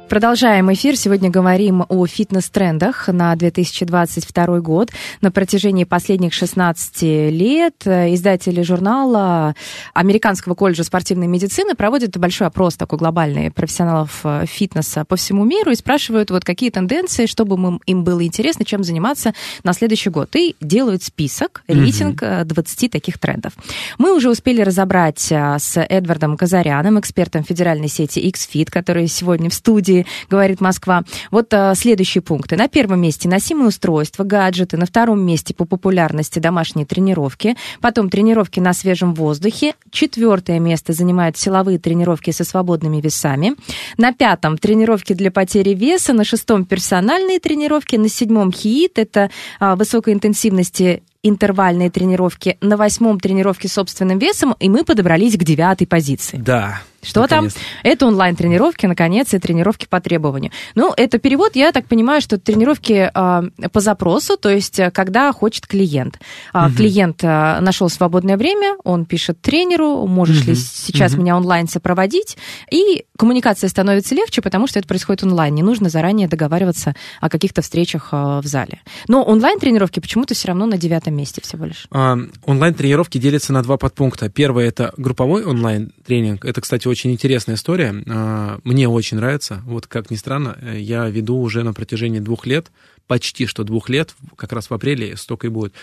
[SPEAKER 1] Продолжаем эфир. Сегодня говорим о фитнес-трендах на 2022 год. На протяжении последних 16 лет э, издатели журнала Американского колледжа спортивной медицины проводят большой опрос такой глобальный профессионалов э, фитнеса по всему миру и спрашивают, вот какие тенденции, чтобы им- было интересно, чем заниматься на следующий год. И делают список, рейтинг э, 20 таких трендов. Мы уже успели разобрать с Эдвардом Казаряном, экспертом федеральной сети XFIT, который сегодня в студии говорит Москва. Вот а, следующие пункты. На первом месте носимые устройства, гаджеты. На втором месте по популярности домашние тренировки. Потом тренировки на свежем воздухе. Четвертое место занимают силовые тренировки со свободными весами. На пятом тренировки для потери веса. На шестом персональные тренировки. На седьмом хиит. Это а, высокой интенсивности интервальные тренировки, на восьмом тренировки собственным весом, и мы подобрались к девятой позиции.
[SPEAKER 2] Да.
[SPEAKER 1] Что
[SPEAKER 2] наконец-то.
[SPEAKER 1] там? Это онлайн-тренировки, наконец, и тренировки по требованию. Ну, это перевод, я так понимаю, что тренировки а, по запросу, то есть а, когда хочет клиент. А, Клиент а, нашел свободное время, он пишет тренеру, можешь ли
[SPEAKER 2] Мгм.
[SPEAKER 1] сейчас
[SPEAKER 2] Мгм.
[SPEAKER 1] меня онлайн сопроводить, и коммуникация становится легче, потому что это происходит онлайн, не нужно заранее договариваться о каких-то встречах а, в зале. Но онлайн-тренировки почему-то все равно на девятом месте всего лишь.
[SPEAKER 2] А, Онлайн-тренировки делятся на два подпункта. Первый — это групповой онлайн-тренинг. Это, кстати, очень интересная история. А, Мне очень нравится. Вот, как ни странно, э, я веду уже на протяжении двух лет, почти что двух лет, как раз в апреле столько и будет,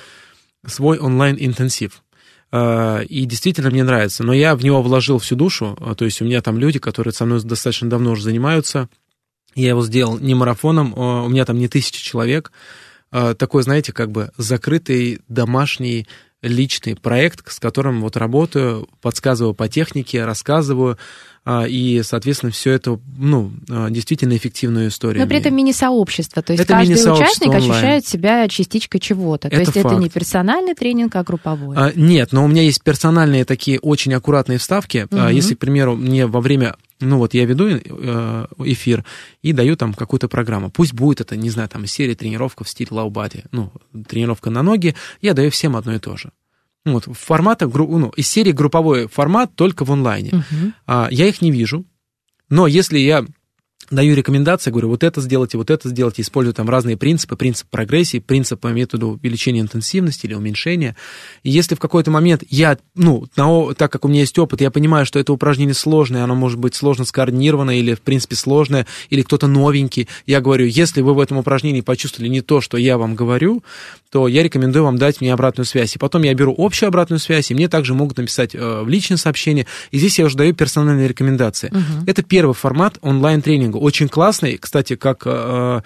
[SPEAKER 2] свой онлайн-интенсив. А, И действительно мне нравится. Но я в него вложил всю душу. А, То есть у меня там люди, которые со мной достаточно давно уже занимаются. Я его сделал не марафоном, у меня там не тысяча человек. Такой, знаете, как бы закрытый домашний личный проект, с которым вот работаю, подсказываю по технике, рассказываю, а, и, соответственно, все это, ну, а, действительно эффективную историю.
[SPEAKER 1] Но при этом мини-сообщество. То есть
[SPEAKER 2] Это
[SPEAKER 1] каждый участник
[SPEAKER 2] онлайн.
[SPEAKER 1] ощущает себя частичкой чего-то. То
[SPEAKER 2] Это
[SPEAKER 1] есть это
[SPEAKER 2] факт.
[SPEAKER 1] не персональный тренинг, а групповой.
[SPEAKER 2] А, Нет, но у меня есть персональные такие очень аккуратные вставки.
[SPEAKER 1] Мгм.
[SPEAKER 2] Если, к примеру, мне во время, ну вот я веду э, эфир и даю там какую-то программу. Пусть будет это, не знаю, там из серии тренировка в стиле лаубади, ну, тренировка на ноги, я даю всем одно и то же. Ну, Вот, формата, ну, из серии групповой формат только в онлайне. А, я их не вижу, но если я даю рекомендации, говорю, вот это сделайте, вот это сделайте, использую там разные принципы, принцип прогрессии, принцип по методу увеличения интенсивности или уменьшения. И если в какой-то момент я, ну, на так как у меня есть опыт, я понимаю, что это упражнение сложное, оно может быть сложно скоординировано или, в принципе, сложное, или кто-то новенький, я говорю, если вы в этом упражнении почувствовали не то, что я вам говорю, то я рекомендую вам дать мне обратную связь. И потом я беру общую обратную связь, и мне также могут написать э, в личное сообщение, и здесь я уже даю персональные рекомендации. Это первый формат онлайн-тренинга. Очень классный, кстати, как э,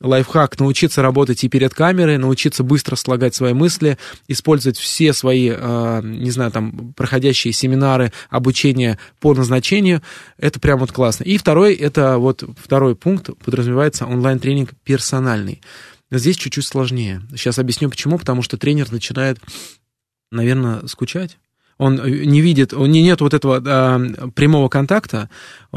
[SPEAKER 2] лайфхак научиться работать и перед камерой, научиться быстро слагать свои мысли, использовать все свои, э, не знаю, там, проходящие семинары, обучение по назначению. Это прям вот классно. И второй, это вот второй пункт, подразумевается онлайн-тренинг персональный. Здесь чуть-чуть сложнее. Сейчас объясню почему. Потому что тренер начинает, наверное, скучать. Он э, не видит, у него нет вот этого э, прямого контакта, э,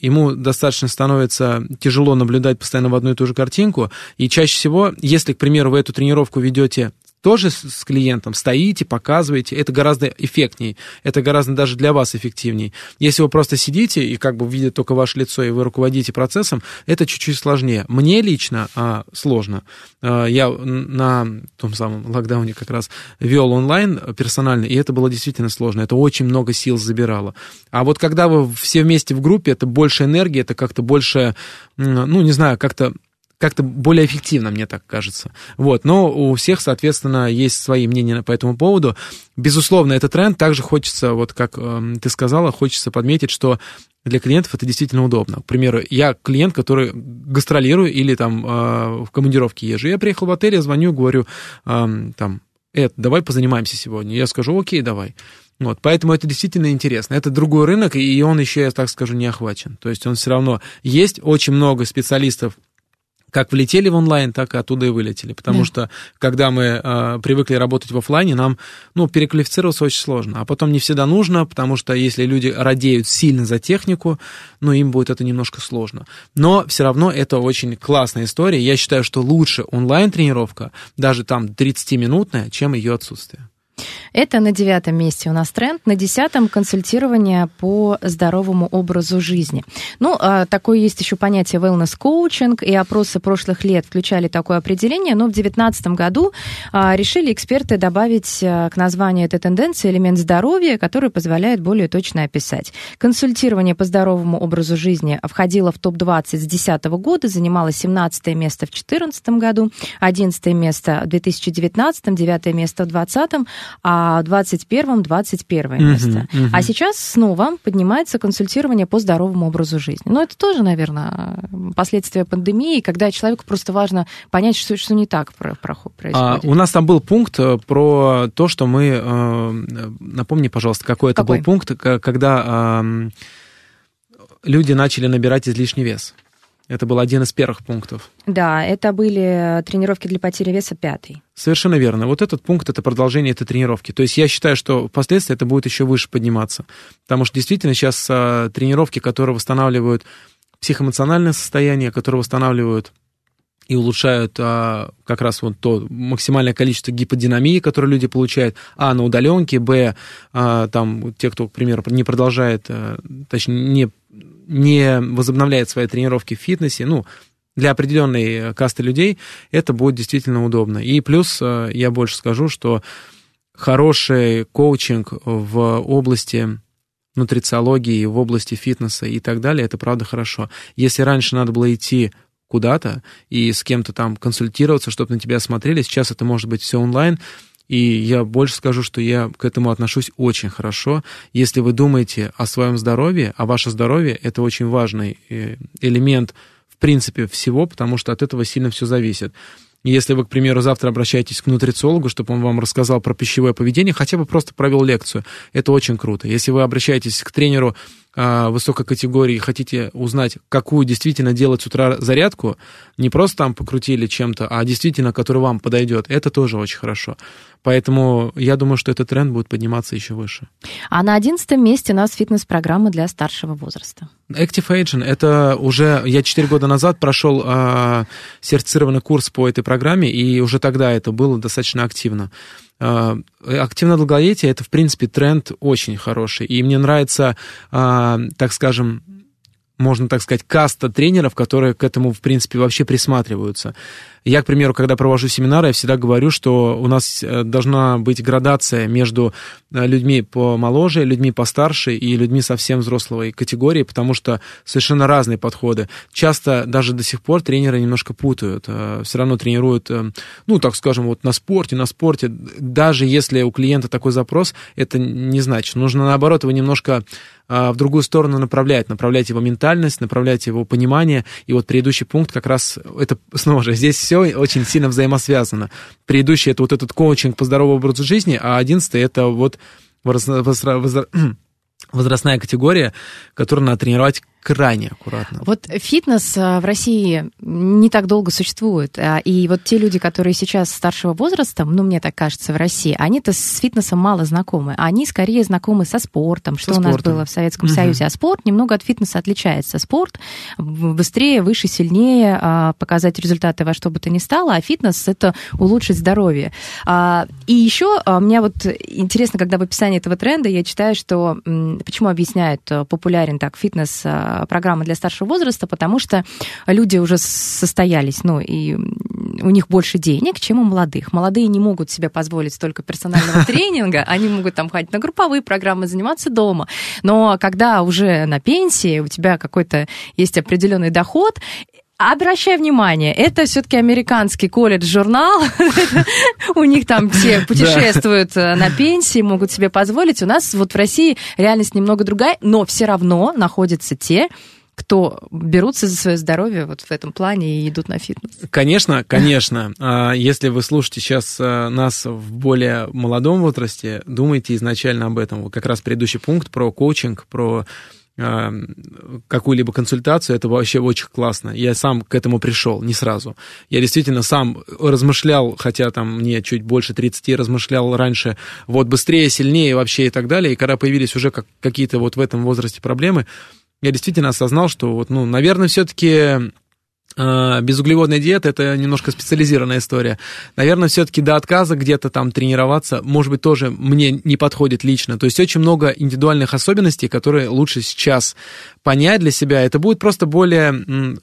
[SPEAKER 2] ему достаточно становится тяжело наблюдать постоянно в одну и ту же картинку, и чаще всего, если, к примеру, вы эту тренировку ведете тоже с, клиентом, стоите, показываете, это гораздо эффектней, это гораздо даже для вас эффективней. Если вы просто сидите и как бы видят только ваше лицо, и вы руководите процессом, это чуть-чуть сложнее. Мне лично а, сложно. А, я на том самом локдауне как раз вел онлайн персонально, и это было действительно сложно. Это очень много сил забирало. А вот когда вы все вместе в группе, это больше энергии, это как-то больше, ну, не знаю, как-то как-то более эффективно, мне так кажется. Вот. Но у всех, соответственно, есть свои мнения по этому поводу. Безусловно, это тренд. Также хочется, вот как эм, ты сказала, хочется подметить, что для клиентов это действительно удобно. К примеру, я клиент, который гастролирую или там э, в командировке езжу. Я приехал в отель, я звоню, говорю, эм, там, Эд, давай позанимаемся сегодня. Я скажу, окей, давай. Вот, поэтому это действительно интересно. Это другой рынок, и он еще, я так скажу, не охвачен. То есть он все равно есть очень много специалистов, как влетели в онлайн, так и оттуда и вылетели. Потому
[SPEAKER 1] Да.
[SPEAKER 2] что, когда мы э, привыкли работать в оффлайне, нам, ну, переквалифицироваться очень сложно. А потом не всегда нужно, потому что если люди радеют сильно за технику, ну, им будет это немножко сложно. Но все равно это очень классная история. Я считаю, что лучше онлайн-тренировка, даже там 30-минутная, чем ее отсутствие.
[SPEAKER 1] Это на девятом месте у нас тренд. На десятом консультирование по здоровому образу жизни. Ну, а, такое есть еще понятие wellness коучинг, и опросы прошлых лет включали такое определение, но в девятнадцатом году а, решили эксперты добавить а, к названию этой тенденции элемент здоровья, который позволяет более точно описать. Консультирование по здоровому образу жизни входило в топ-20 с 2010 года, занимало 17 место в 2014 году, 11 место в 2019, 9 место в 2020, а в 2021 21
[SPEAKER 2] Мгм,
[SPEAKER 1] место.
[SPEAKER 2] мгм.
[SPEAKER 1] А сейчас снова поднимается консультирование по здоровому образу жизни. Но это тоже, наверное, последствия пандемии, когда человеку просто важно понять, что, что не так
[SPEAKER 2] А,
[SPEAKER 1] происходит.
[SPEAKER 2] у нас там был пункт э, про то, что мы... э, Напомни, пожалуйста, какой это
[SPEAKER 1] Какой?
[SPEAKER 2] был пункт, когда люди начали набирать излишний вес. Это был один из первых пунктов.
[SPEAKER 1] Да, это были тренировки для потери веса пятый.
[SPEAKER 2] Совершенно верно. Вот этот пункт это продолжение этой тренировки. То есть я считаю, что впоследствии это будет еще выше подниматься. Потому что действительно сейчас а, тренировки, которые восстанавливают психоэмоциональное состояние, которые восстанавливают и улучшают а, как раз вот то максимальное количество гиподинамии, которое люди получают, а, на удаленке, б, а, там, те, кто, к примеру, не продолжает, а, точнее, не, не возобновляет свои тренировки в фитнесе, ну, для определенной э, касты людей это будет действительно удобно. И плюс э, я больше скажу, что хороший коучинг в области нутрициологии, в области фитнеса и так далее, это правда хорошо. Если раньше надо было идти куда-то и с кем-то там консультироваться, чтобы на тебя смотрели, сейчас это может быть все онлайн, и я больше скажу, что я к этому отношусь очень хорошо. Если вы думаете о своем здоровье, а ваше здоровье — это очень важный э, элемент, в принципе, всего, потому что от этого сильно все зависит. Если вы, к примеру, завтра обращаетесь к нутрициологу, чтобы он вам рассказал про пищевое поведение, хотя бы просто провел лекцию, это очень круто. Если вы обращаетесь к тренеру высокой категории и хотите узнать, какую действительно делать с утра зарядку, не просто там покрутили чем-то, а действительно, который вам подойдет, это тоже очень хорошо. Поэтому я думаю, что этот тренд будет подниматься еще выше.
[SPEAKER 1] А на одиннадцатом месте у нас фитнес-программа для старшего возраста.
[SPEAKER 2] Active Aging — это уже... Я 4 года назад прошел а, сертифицированный курс по этой программе, и уже тогда это было достаточно активно. А, активное долголетие — это, в принципе, тренд очень хороший. И мне нравится, а, так скажем, можно так сказать, каста тренеров, которые к этому, в принципе, вообще присматриваются. Я, к примеру, когда провожу семинары, я всегда говорю, что у нас э, должна быть градация между э, людьми помоложе, людьми постарше и людьми совсем взрослой категории, потому что совершенно разные подходы. Часто даже до сих пор тренеры немножко путают, э, все равно тренируют, ну, так скажем, вот на спорте, на спорте. Даже если у клиента такой запрос, это не значит. Нужно, наоборот, его немножко в другую сторону направлять, направлять его ментальность, направлять его понимание. И вот предыдущий пункт как раз, это снова же, здесь все очень сильно взаимосвязано. Предыдущий это вот этот коучинг по здоровому образу жизни, а одиннадцатый это вот возра- возра- возра- [clears throat] возрастная категория, которую надо тренировать крайне аккуратно.
[SPEAKER 1] Вот фитнес а, в России не так долго существует. а, И вот те люди, которые сейчас старшего возраста, ну, мне так кажется, в России, они-то с фитнесом мало знакомы. Они скорее знакомы со спортом, что
[SPEAKER 2] Со
[SPEAKER 1] у нас
[SPEAKER 2] спортом.
[SPEAKER 1] было в Советском
[SPEAKER 2] Мгм.
[SPEAKER 1] Союзе. А спорт немного от фитнеса отличается. Спорт быстрее, выше, сильнее а, показать результаты во что бы то ни стало, а фитнес — это улучшить здоровье. А, И еще мне вот интересно, когда в описании этого тренда я читаю, что почему объясняют э, популярен так фитнес программа для старшего возраста, потому что люди уже состоялись, ну, и у них больше денег, чем у молодых. Молодые не могут себе позволить столько персонального [laughs] тренинга, они могут там ходить на групповые программы, заниматься дома. Но когда уже на пенсии, у тебя какой-то есть определенный доход, Обращай внимание, это все-таки американский колледж-журнал. [laughs] У них там все путешествуют э, на пенсии, могут себе позволить. У нас вот в России реальность немного другая, но все равно находятся те, кто берутся за свое здоровье вот в этом плане и идут на фитнес.
[SPEAKER 2] Конечно, [laughs] конечно. А, Если вы слушаете сейчас а, нас в более молодом возрасте, думайте изначально об этом. Как раз предыдущий пункт про коучинг, про э, какую-либо консультацию, это вообще очень классно. Я сам к этому пришел, не сразу. Я действительно сам размышлял, хотя там мне чуть больше 30, размышлял раньше, вот быстрее, сильнее вообще и так далее. И когда появились уже как, какие-то вот в этом возрасте проблемы, я действительно осознал, что вот, ну, наверное, все-таки безуглеводная диета это немножко специализированная история. Наверное, все-таки до отказа где-то там тренироваться, может быть, тоже мне не подходит лично. То есть очень много индивидуальных особенностей, которые лучше сейчас понять для себя. Это будет просто более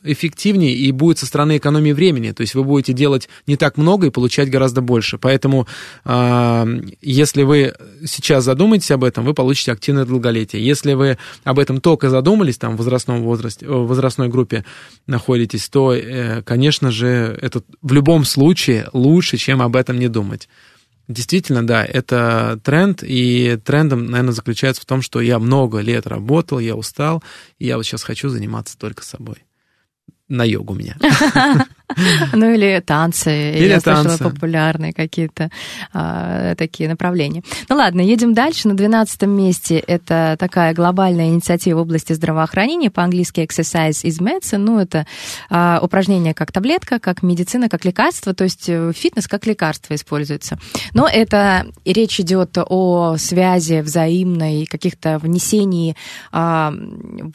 [SPEAKER 2] эффективнее и будет со стороны экономии времени. То есть вы будете делать не так много и получать гораздо больше. Поэтому, а, если вы сейчас задумаетесь об этом, вы получите активное долголетие. Если вы об этом только задумались, там в возрастном возрасте, в возрастной группе находитесь, то то, э, конечно же, это в любом случае лучше, чем об этом не думать. Действительно, да, это тренд, и трендом, наверное, заключается в том, что я много лет работал, я устал, и я вот сейчас хочу заниматься только собой. На йогу меня. [laughs] [laughs]
[SPEAKER 1] Ну или танцы.
[SPEAKER 2] Или
[SPEAKER 1] Я
[SPEAKER 2] танцы.
[SPEAKER 1] слышала популярные какие-то а, такие направления. Ну ладно, едем дальше. На 12 месте это такая глобальная инициатива в области здравоохранения, по-английски exercise is medicine. Ну это а, упражнение как таблетка, как медицина, как лекарство. То есть э, фитнес как лекарство используется. Но это речь идет о связи взаимной, каких-то внесении а,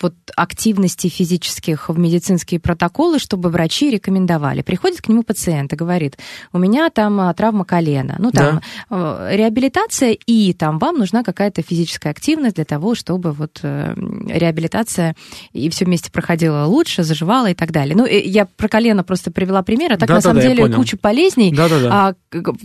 [SPEAKER 1] вот активности физических в медицинские протоколы, чтобы врачи рекомендовали. Приходит к нему пациент и говорит, у меня там а, травма колена, ну там э, реабилитация, и там вам нужна какая-то физическая активность для того, чтобы вот э, реабилитация и все вместе проходило лучше, заживало и так далее. Ну, э, я про колено просто привела пример, а так на
[SPEAKER 2] Да-да-да,
[SPEAKER 1] самом
[SPEAKER 2] я
[SPEAKER 1] деле куча болезней,
[SPEAKER 2] Да-да-да.
[SPEAKER 1] а, к- к-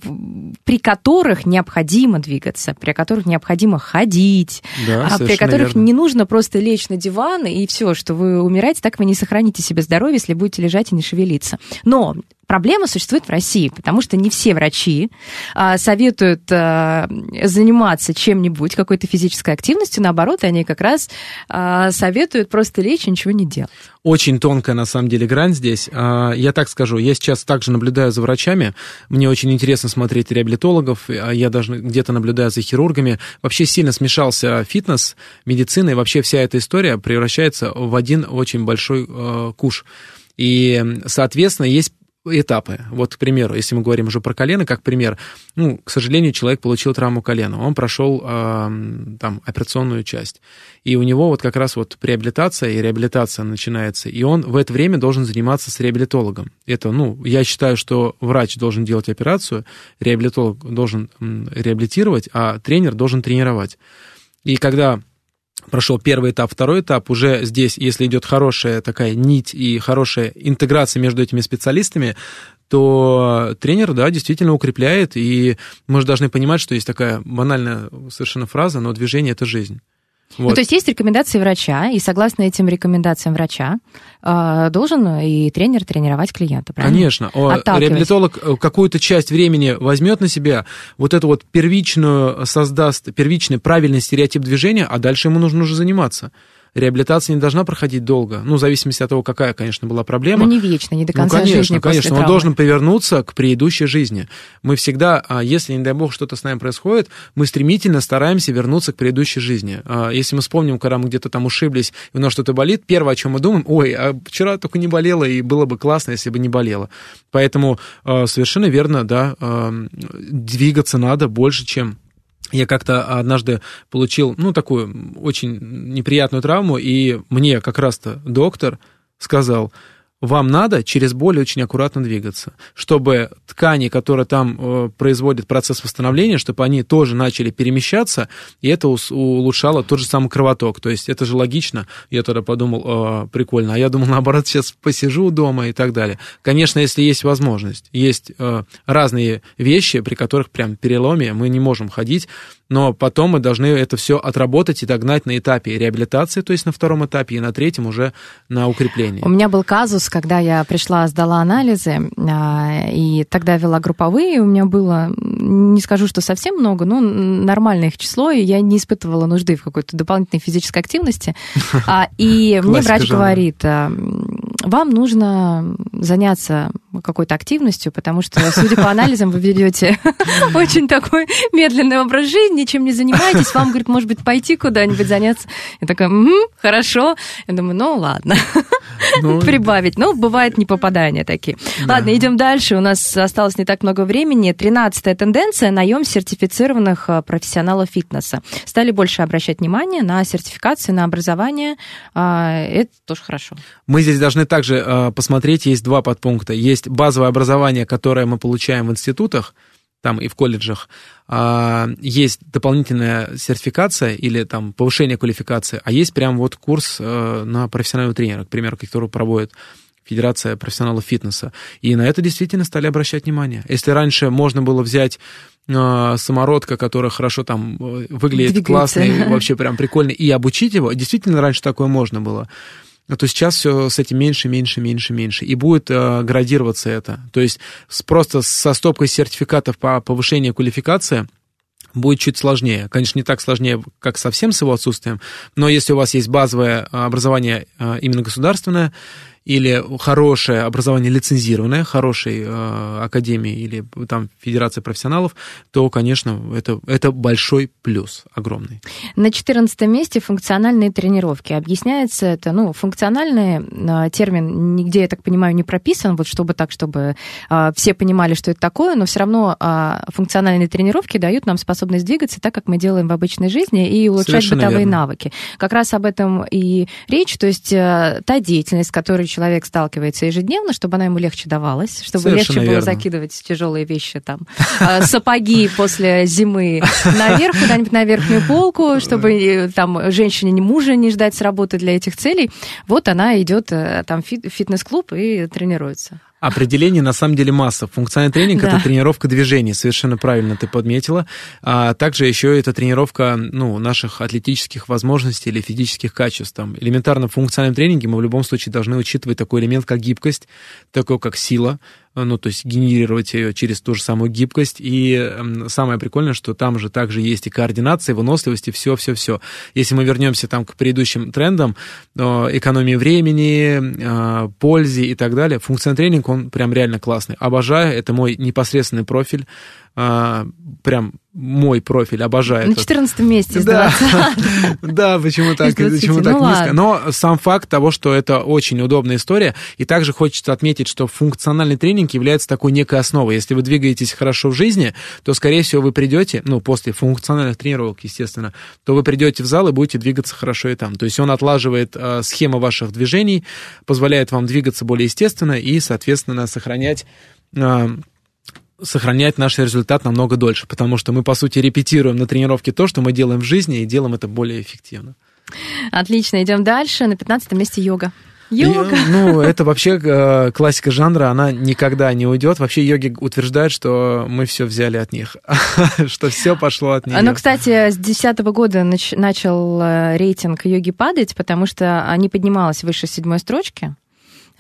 [SPEAKER 1] при которых необходимо двигаться, при которых необходимо ходить,
[SPEAKER 2] Да,
[SPEAKER 1] а при которых
[SPEAKER 2] верно.
[SPEAKER 1] не нужно просто лечь на диван и все, что вы умираете, так вы не сохраните себе здоровье, если будете лежать и не шевелиться. Но проблема существует в России, потому что не все врачи а, советуют а, заниматься чем-нибудь, какой-то физической активностью, наоборот, они как раз а, советуют просто лечь и ничего не делать.
[SPEAKER 2] Очень тонкая, на самом деле, грань здесь. А, Я так скажу, я сейчас также наблюдаю за врачами. Мне очень интересно смотреть реабилитологов. а Я даже где-то наблюдаю за хирургами. Вообще сильно смешался фитнес, медицина, и вообще вся эта история превращается в один очень большой э, куш. И, соответственно, есть этапы. Вот, к примеру, если мы говорим уже про колено, как пример, ну, к сожалению, человек получил травму колена, он прошел эм, там операционную часть, и у него вот как раз вот реабилитация, и реабилитация начинается, и он в это время должен заниматься с реабилитологом. Это, ну, я считаю, что врач должен делать операцию, реабилитолог должен реабилитировать, а тренер должен тренировать. И когда прошел первый этап, второй этап, уже здесь, если идет хорошая такая нить и хорошая интеграция между этими специалистами, то тренер, да, действительно укрепляет, и мы же должны понимать, что есть такая банальная совершенно фраза, но движение – это жизнь.
[SPEAKER 1] Ну,
[SPEAKER 2] Вот.
[SPEAKER 1] то есть есть рекомендации врача, и согласно этим рекомендациям врача э, должен и тренер тренировать клиента, правильно?
[SPEAKER 2] Конечно. Реабилитолог э, какую-то часть времени возьмет на себя, вот эту вот первичную создаст, первичный правильный стереотип движения, а дальше ему нужно уже заниматься. Реабилитация не должна проходить долго, ну, в зависимости от того, какая, конечно, была проблема.
[SPEAKER 1] Ну, не вечно, не до конца
[SPEAKER 2] ну, конечно,
[SPEAKER 1] жизни после
[SPEAKER 2] конечно, он
[SPEAKER 1] травмы.
[SPEAKER 2] должен повернуться к предыдущей жизни. Мы всегда, а, если, не дай бог, что-то с нами происходит, мы стремительно стараемся вернуться к предыдущей жизни. А, Если мы вспомним, когда мы где-то там ушиблись, и у нас что-то болит, первое, о чем мы думаем, ой, а вчера только не болело, и было бы классно, если бы не болело. Поэтому а, совершенно верно, да, двигаться надо больше, чем я как-то однажды получил, ну, такую очень неприятную травму, и мне как раз-то доктор сказал, вам надо через боль очень аккуратно двигаться, чтобы ткани, которые там э, производят процесс восстановления, чтобы они тоже начали перемещаться, и это улучшало тот же самый кровоток. То есть это же логично. Я тогда подумал, э, прикольно. А я думал, наоборот, сейчас посижу дома и так далее. Конечно, если есть возможность. Есть э, разные вещи, при которых прям переломе мы не можем ходить, но потом мы должны это все отработать и догнать на этапе реабилитации, то есть на втором этапе, и на третьем уже на укрепление.
[SPEAKER 1] У меня был казус, когда я пришла, сдала анализы, а, и тогда вела групповые, у меня было, не скажу, что совсем много, но нормальное их число, и я не испытывала нужды в какой-то дополнительной физической активности. [laughs] А, И мне врач говорит, а, вам нужно заняться какой-то активностью, потому что, судя по анализам, вы ведете [laughs] очень такой медленный образ жизни, чем не занимаетесь. Вам, говорит, может быть, пойти куда-нибудь заняться. Я такая, угу, хорошо. Я думаю, ну ладно,
[SPEAKER 2] Ну, [laughs]
[SPEAKER 1] прибавить. Ну, бывает не попадания такие. Ладно, идем дальше. У нас осталось не так много времени. Тринадцатая тенденция – наем сертифицированных э, профессионалов фитнеса. Стали больше обращать внимание на сертификации, на образование. А, Это тоже хорошо.
[SPEAKER 2] Мы здесь должны также э, посмотреть, есть два подпункта. Есть базовое образование, которое мы получаем в институтах, там и в колледжах. А, Есть дополнительная сертификация или там повышение квалификации, а есть прям вот курс э, на профессионального тренера, к примеру, который проводит Федерация профессионалов фитнеса. И на это действительно стали обращать внимание. Если раньше можно было взять э, самородка, который хорошо там э, выглядит
[SPEAKER 1] Двигается.
[SPEAKER 2] классно и [laughs] вообще прям прикольно, и обучить его, действительно раньше такое можно было. А то сейчас все с этим меньше, меньше, меньше, меньше. И будет э, градироваться это. То есть с- просто со стопкой сертификатов по повышению квалификации будет чуть сложнее. Конечно, не так сложнее, как совсем с его отсутствием, но если у вас есть базовое э, образование э, именно государственное, или хорошее образование лицензированное, хорошей э, академии или там Федерации профессионалов, то, конечно, это, это большой плюс, огромный.
[SPEAKER 1] На 14 месте функциональные тренировки. Объясняется это, ну, функциональный э, термин нигде, я так понимаю, не прописан, вот чтобы так, чтобы э, все понимали, что это такое, но все равно э, функциональные тренировки дают нам способность двигаться так, как мы делаем в обычной жизни, и улучшать
[SPEAKER 2] Совершенно
[SPEAKER 1] бытовые
[SPEAKER 2] верно.
[SPEAKER 1] навыки. Как раз об этом и речь, то есть э, та деятельность, с которой человек сталкивается ежедневно, чтобы она ему легче давалась, чтобы
[SPEAKER 2] Совершенно
[SPEAKER 1] легче было
[SPEAKER 2] верно.
[SPEAKER 1] закидывать тяжелые вещи, там, э, [laughs] сапоги после зимы наверх, куда-нибудь на верхнюю полку, чтобы э, там женщине ни мужа не ждать с работы для этих целей. Вот она идет э, там в фитнес-клуб и тренируется.
[SPEAKER 2] Определение на самом деле масса. Функциональный тренинг
[SPEAKER 1] Да.
[SPEAKER 2] это тренировка движений, совершенно правильно ты подметила. А также еще это тренировка ну, наших атлетических возможностей или физических качеств. Там, элементарно в функциональном тренинге мы в любом случае должны учитывать такой элемент, как гибкость, такой как сила, ну, то есть генерировать ее через ту же самую гибкость. И м, самое прикольное, что там же также есть и координация, и выносливость, и все-все-все. Если мы вернемся там к предыдущим трендам, э, экономии времени, э, пользе и так далее, функциональный тренинг, он прям реально классный. Обожаю, это мой непосредственный профиль, э, прям мой профиль, обожаю.
[SPEAKER 1] На
[SPEAKER 2] этот.
[SPEAKER 1] 14 месте
[SPEAKER 2] Да.
[SPEAKER 1] 20. [laughs]
[SPEAKER 2] Да, почему так,
[SPEAKER 1] Из 20,
[SPEAKER 2] почему
[SPEAKER 1] ну
[SPEAKER 2] так низко.
[SPEAKER 1] ладно.
[SPEAKER 2] Но сам факт того, что это очень удобная история. И также хочется отметить, что функциональный тренинг является такой некой основой. Если вы двигаетесь хорошо в жизни, то, скорее всего, вы придете, ну, после функциональных тренировок, естественно, то вы придете в зал и будете двигаться хорошо и там. То есть он отлаживает э, схему ваших движений, позволяет вам двигаться более естественно и, соответственно, сохранять э, сохранять наш результат намного дольше, потому что мы, по сути, репетируем на тренировке то, что мы делаем в жизни, и делаем это более эффективно.
[SPEAKER 1] Отлично, идем дальше. На 15 месте йога.
[SPEAKER 2] И,
[SPEAKER 1] Йога.
[SPEAKER 2] ну, [laughs] это вообще э, классика жанра, она никогда не уйдет. Вообще йоги утверждают, что мы все взяли от них, [laughs] что все пошло от них.
[SPEAKER 1] Ну, кстати, с 2010 года нач- начал э, рейтинг йоги падать, потому что не поднималась выше седьмой строчки.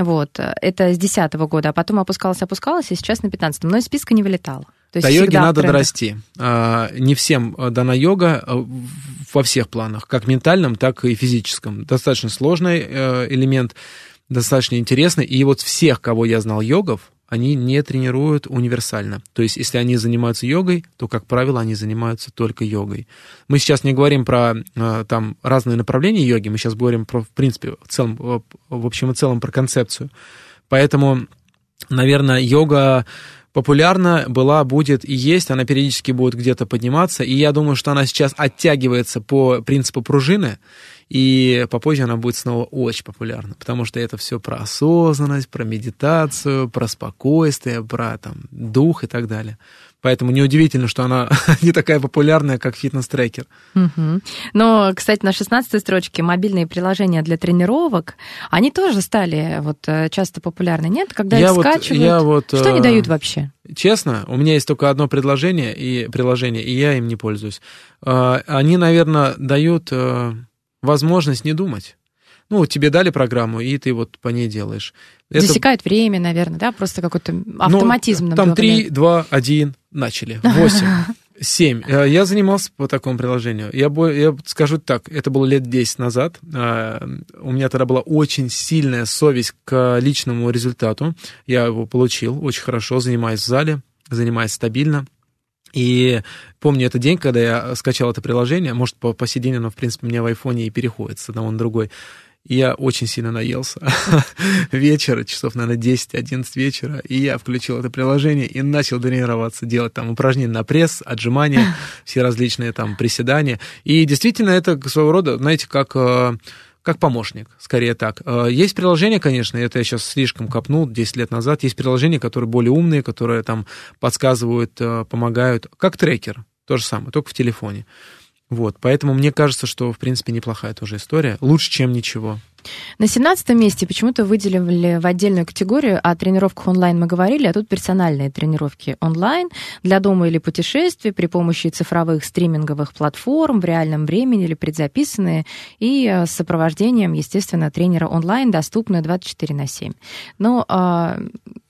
[SPEAKER 1] Вот, э, это с 2010 года, а потом опускалась, опускалась, и сейчас на 15 но из списка не вылетала.
[SPEAKER 2] До йоги надо дорасти. А, Не всем э, дана йога э, во всех планах, как ментальном, так и физическом. Достаточно сложный элемент, достаточно интересный. И вот всех, кого я знал йогов, они не тренируют универсально. То есть, если они занимаются йогой, то, как правило, они занимаются только йогой. Мы сейчас не говорим про э, там разные направления йоги, мы сейчас говорим про, в принципе, в целом, э, в общем и целом про концепцию. Поэтому, наверное, йога популярна была, будет и есть, она периодически будет где-то подниматься, и я думаю, что она сейчас оттягивается по принципу пружины, и попозже она будет снова очень популярна, потому что это все про осознанность, про медитацию, про спокойствие, про там, дух и так далее. Поэтому неудивительно, что она [laughs] не такая популярная, как фитнес-трекер.
[SPEAKER 1] Мгм. Но, кстати, на 16 строчке мобильные приложения для тренировок, они тоже стали вот э, часто популярны, нет? Когда
[SPEAKER 2] Я
[SPEAKER 1] их
[SPEAKER 2] вот-
[SPEAKER 1] скачивают,
[SPEAKER 2] я вот,
[SPEAKER 1] что они
[SPEAKER 2] э,
[SPEAKER 1] дают вообще?
[SPEAKER 2] Честно, у меня есть только одно предложение и приложение, и я им не пользуюсь. А, Они, наверное, дают э, возможность не думать. Ну, тебе дали программу, и ты вот по ней делаешь. Это-
[SPEAKER 1] Засекают время, наверное, да? Просто какой-то
[SPEAKER 2] ну,
[SPEAKER 1] автоматизм.
[SPEAKER 2] Там
[SPEAKER 1] добавляют.
[SPEAKER 2] 3, 2, 1, начали. 8. [laughs] Семь. Э, Я занимался по такому приложению. Я, я скажу так, это было лет 10 назад. А, У меня тогда была очень сильная совесть к личному результату. Я его получил очень хорошо, занимаюсь в зале, занимаюсь стабильно. И помню этот день, когда я скачал это приложение, может, по, по сей день оно, в принципе, у меня в айфоне и переходит с одного на другой. И я очень сильно наелся. [laughs] Вечер, часов, наверное, 10-11 вечера, и я включил это приложение и начал тренироваться, делать там упражнения на пресс, отжимания, [laughs] все различные там приседания. И действительно, это своего рода, знаете, как э, как помощник, скорее так. Э, Есть приложения, конечно, это я сейчас слишком копнул 10 лет назад, есть приложения, которые более умные, которые там подсказывают, э, помогают, как трекер, то же самое, только в телефоне. Вот, поэтому мне кажется, что, в принципе, неплохая тоже история. Лучше, чем ничего.
[SPEAKER 1] На 17 месте почему-то выделили в отдельную категорию, о тренировках онлайн мы говорили, а тут персональные тренировки онлайн для дома или путешествий при помощи цифровых стриминговых платформ в реальном времени или предзаписанные и э, с сопровождением, естественно, тренера онлайн, доступны 24 на 7. Но а,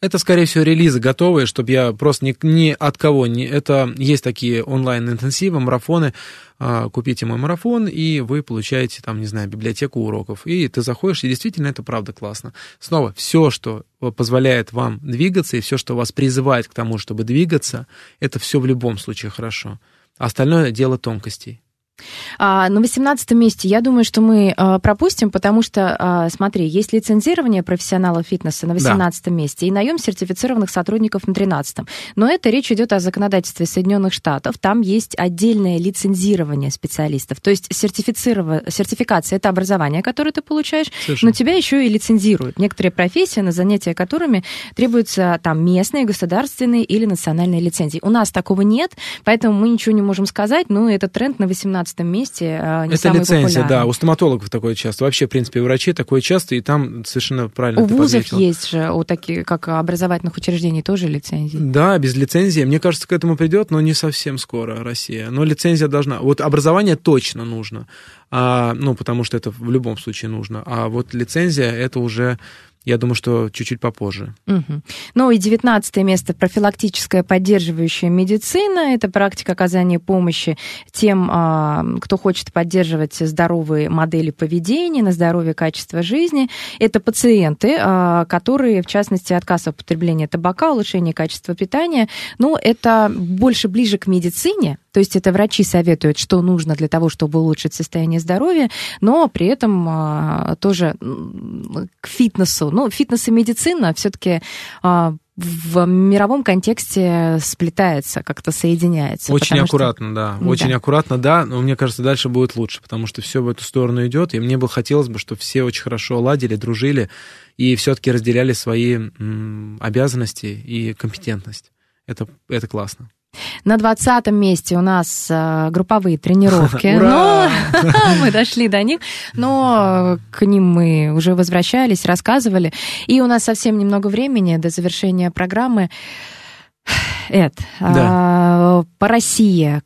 [SPEAKER 2] Это, скорее всего, релизы готовые, чтобы я просто ни, ни от кого не... Это есть такие онлайн-интенсивы, марафоны. А, Купите мой марафон, и вы получаете, там, не знаю, библиотеку уроков. И ты заходишь, и действительно это правда классно. Снова, все, что позволяет вам двигаться, и все, что вас призывает к тому, чтобы двигаться, это все в любом случае хорошо. А Остальное дело тонкостей.
[SPEAKER 1] А, на 18 месте, я думаю, что мы а, пропустим, потому что, а, смотри, есть лицензирование профессионалов фитнеса на 18 месте и наем сертифицированных сотрудников на 13 Но это речь идет о законодательстве Соединенных Штатов. Там есть отдельное лицензирование специалистов. То есть сертифицирова- сертификация – это образование, которое ты получаешь,
[SPEAKER 2] Совершенно.
[SPEAKER 1] но тебя еще и лицензируют. Некоторые профессии, на занятия которыми требуются там местные, государственные или национальные лицензии. У нас такого нет, поэтому мы ничего не можем сказать, но этот тренд на 18 месте а, не
[SPEAKER 2] это лицензия, да.
[SPEAKER 1] популярный.
[SPEAKER 2] У стоматологов такое часто. Вообще, в принципе, у врачей такое часто, и там совершенно правильно
[SPEAKER 1] У вузов
[SPEAKER 2] подметила.
[SPEAKER 1] есть же, у таких, как образовательных учреждений, тоже лицензии.
[SPEAKER 2] Да, без лицензии. Мне кажется, к этому придет, но не совсем скоро Россия. Но лицензия должна. Вот образование точно нужно. А, ну, потому что это в любом случае нужно. А вот лицензия это уже, я думаю, что чуть-чуть попозже.
[SPEAKER 1] Мгм. Ну и девятнадцатое место профилактическая поддерживающая медицина. Это практика оказания помощи тем, а, кто хочет поддерживать здоровые модели поведения, на здоровье, качество жизни. Это пациенты, а, которые, в частности, отказ от употребления табака, улучшение качества питания. Ну, это больше ближе к медицине, то есть это врачи советуют, что нужно для того, чтобы улучшить состояние здоровья, но при этом а, тоже к фитнесу. Ну, фитнес и медицина все-таки в мировом контексте сплетается, как-то соединяется.
[SPEAKER 2] Очень
[SPEAKER 1] потому что-
[SPEAKER 2] аккуратно, да.
[SPEAKER 1] Да.
[SPEAKER 2] Очень аккуратно, да. Но мне кажется, дальше будет лучше, потому что все в эту сторону идет. И мне бы хотелось бы, чтобы все очень хорошо ладили, дружили и все-таки разделяли свои м, обязанности и компетентность. Это, это классно.
[SPEAKER 1] На двадцатом месте у нас а, групповые [laughs] тренировки. Но [laughs] мы дошли до них, но к ним мы уже возвращались, рассказывали. И у нас совсем немного времени до завершения программы. [sighs] Эд, а, по России,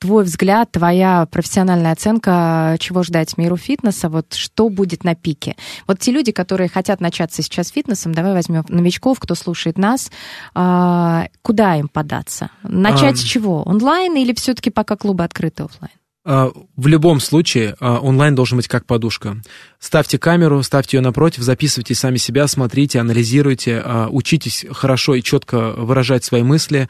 [SPEAKER 1] твой взгляд, твоя профессиональная оценка, чего ждать миру фитнеса, вот что будет на пике? Вот те люди, которые хотят начаться сейчас фитнесом, давай возьмем новичков, кто слушает нас, а, куда им податься? Начать
[SPEAKER 2] Ам.
[SPEAKER 1] с чего? Онлайн или все-таки пока клубы открыты офлайн?
[SPEAKER 2] А, В любом случае, а, онлайн должен быть как подушка. Ставьте камеру, ставьте ее напротив, записывайте сами себя, смотрите, анализируйте, а, учитесь хорошо и четко выражать свои мысли.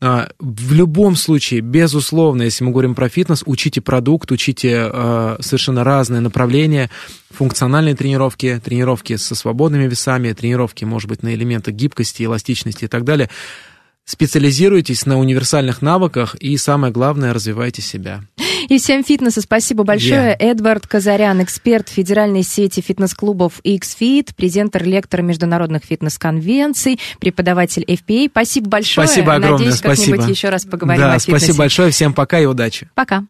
[SPEAKER 2] А, В любом случае, безусловно, если мы говорим про фитнес, учите продукт, учите а, совершенно разные направления, функциональные тренировки, тренировки со свободными весами, тренировки, может быть, на элементы гибкости, эластичности и так далее. Специализируйтесь на универсальных навыках и, самое главное, развивайте себя.
[SPEAKER 1] И всем фитнеса спасибо большое. Эдвард Казарян, эксперт федеральной сети фитнес-клубов XFIT, презентер-лектор международных фитнес-конвенций, преподаватель FPA. Спасибо большое.
[SPEAKER 2] Спасибо огромное,
[SPEAKER 1] Надеюсь, как-нибудь
[SPEAKER 2] спасибо.
[SPEAKER 1] еще раз поговорим
[SPEAKER 2] да,
[SPEAKER 1] о фитнесе.
[SPEAKER 2] спасибо большое, всем пока и удачи.
[SPEAKER 1] Пока.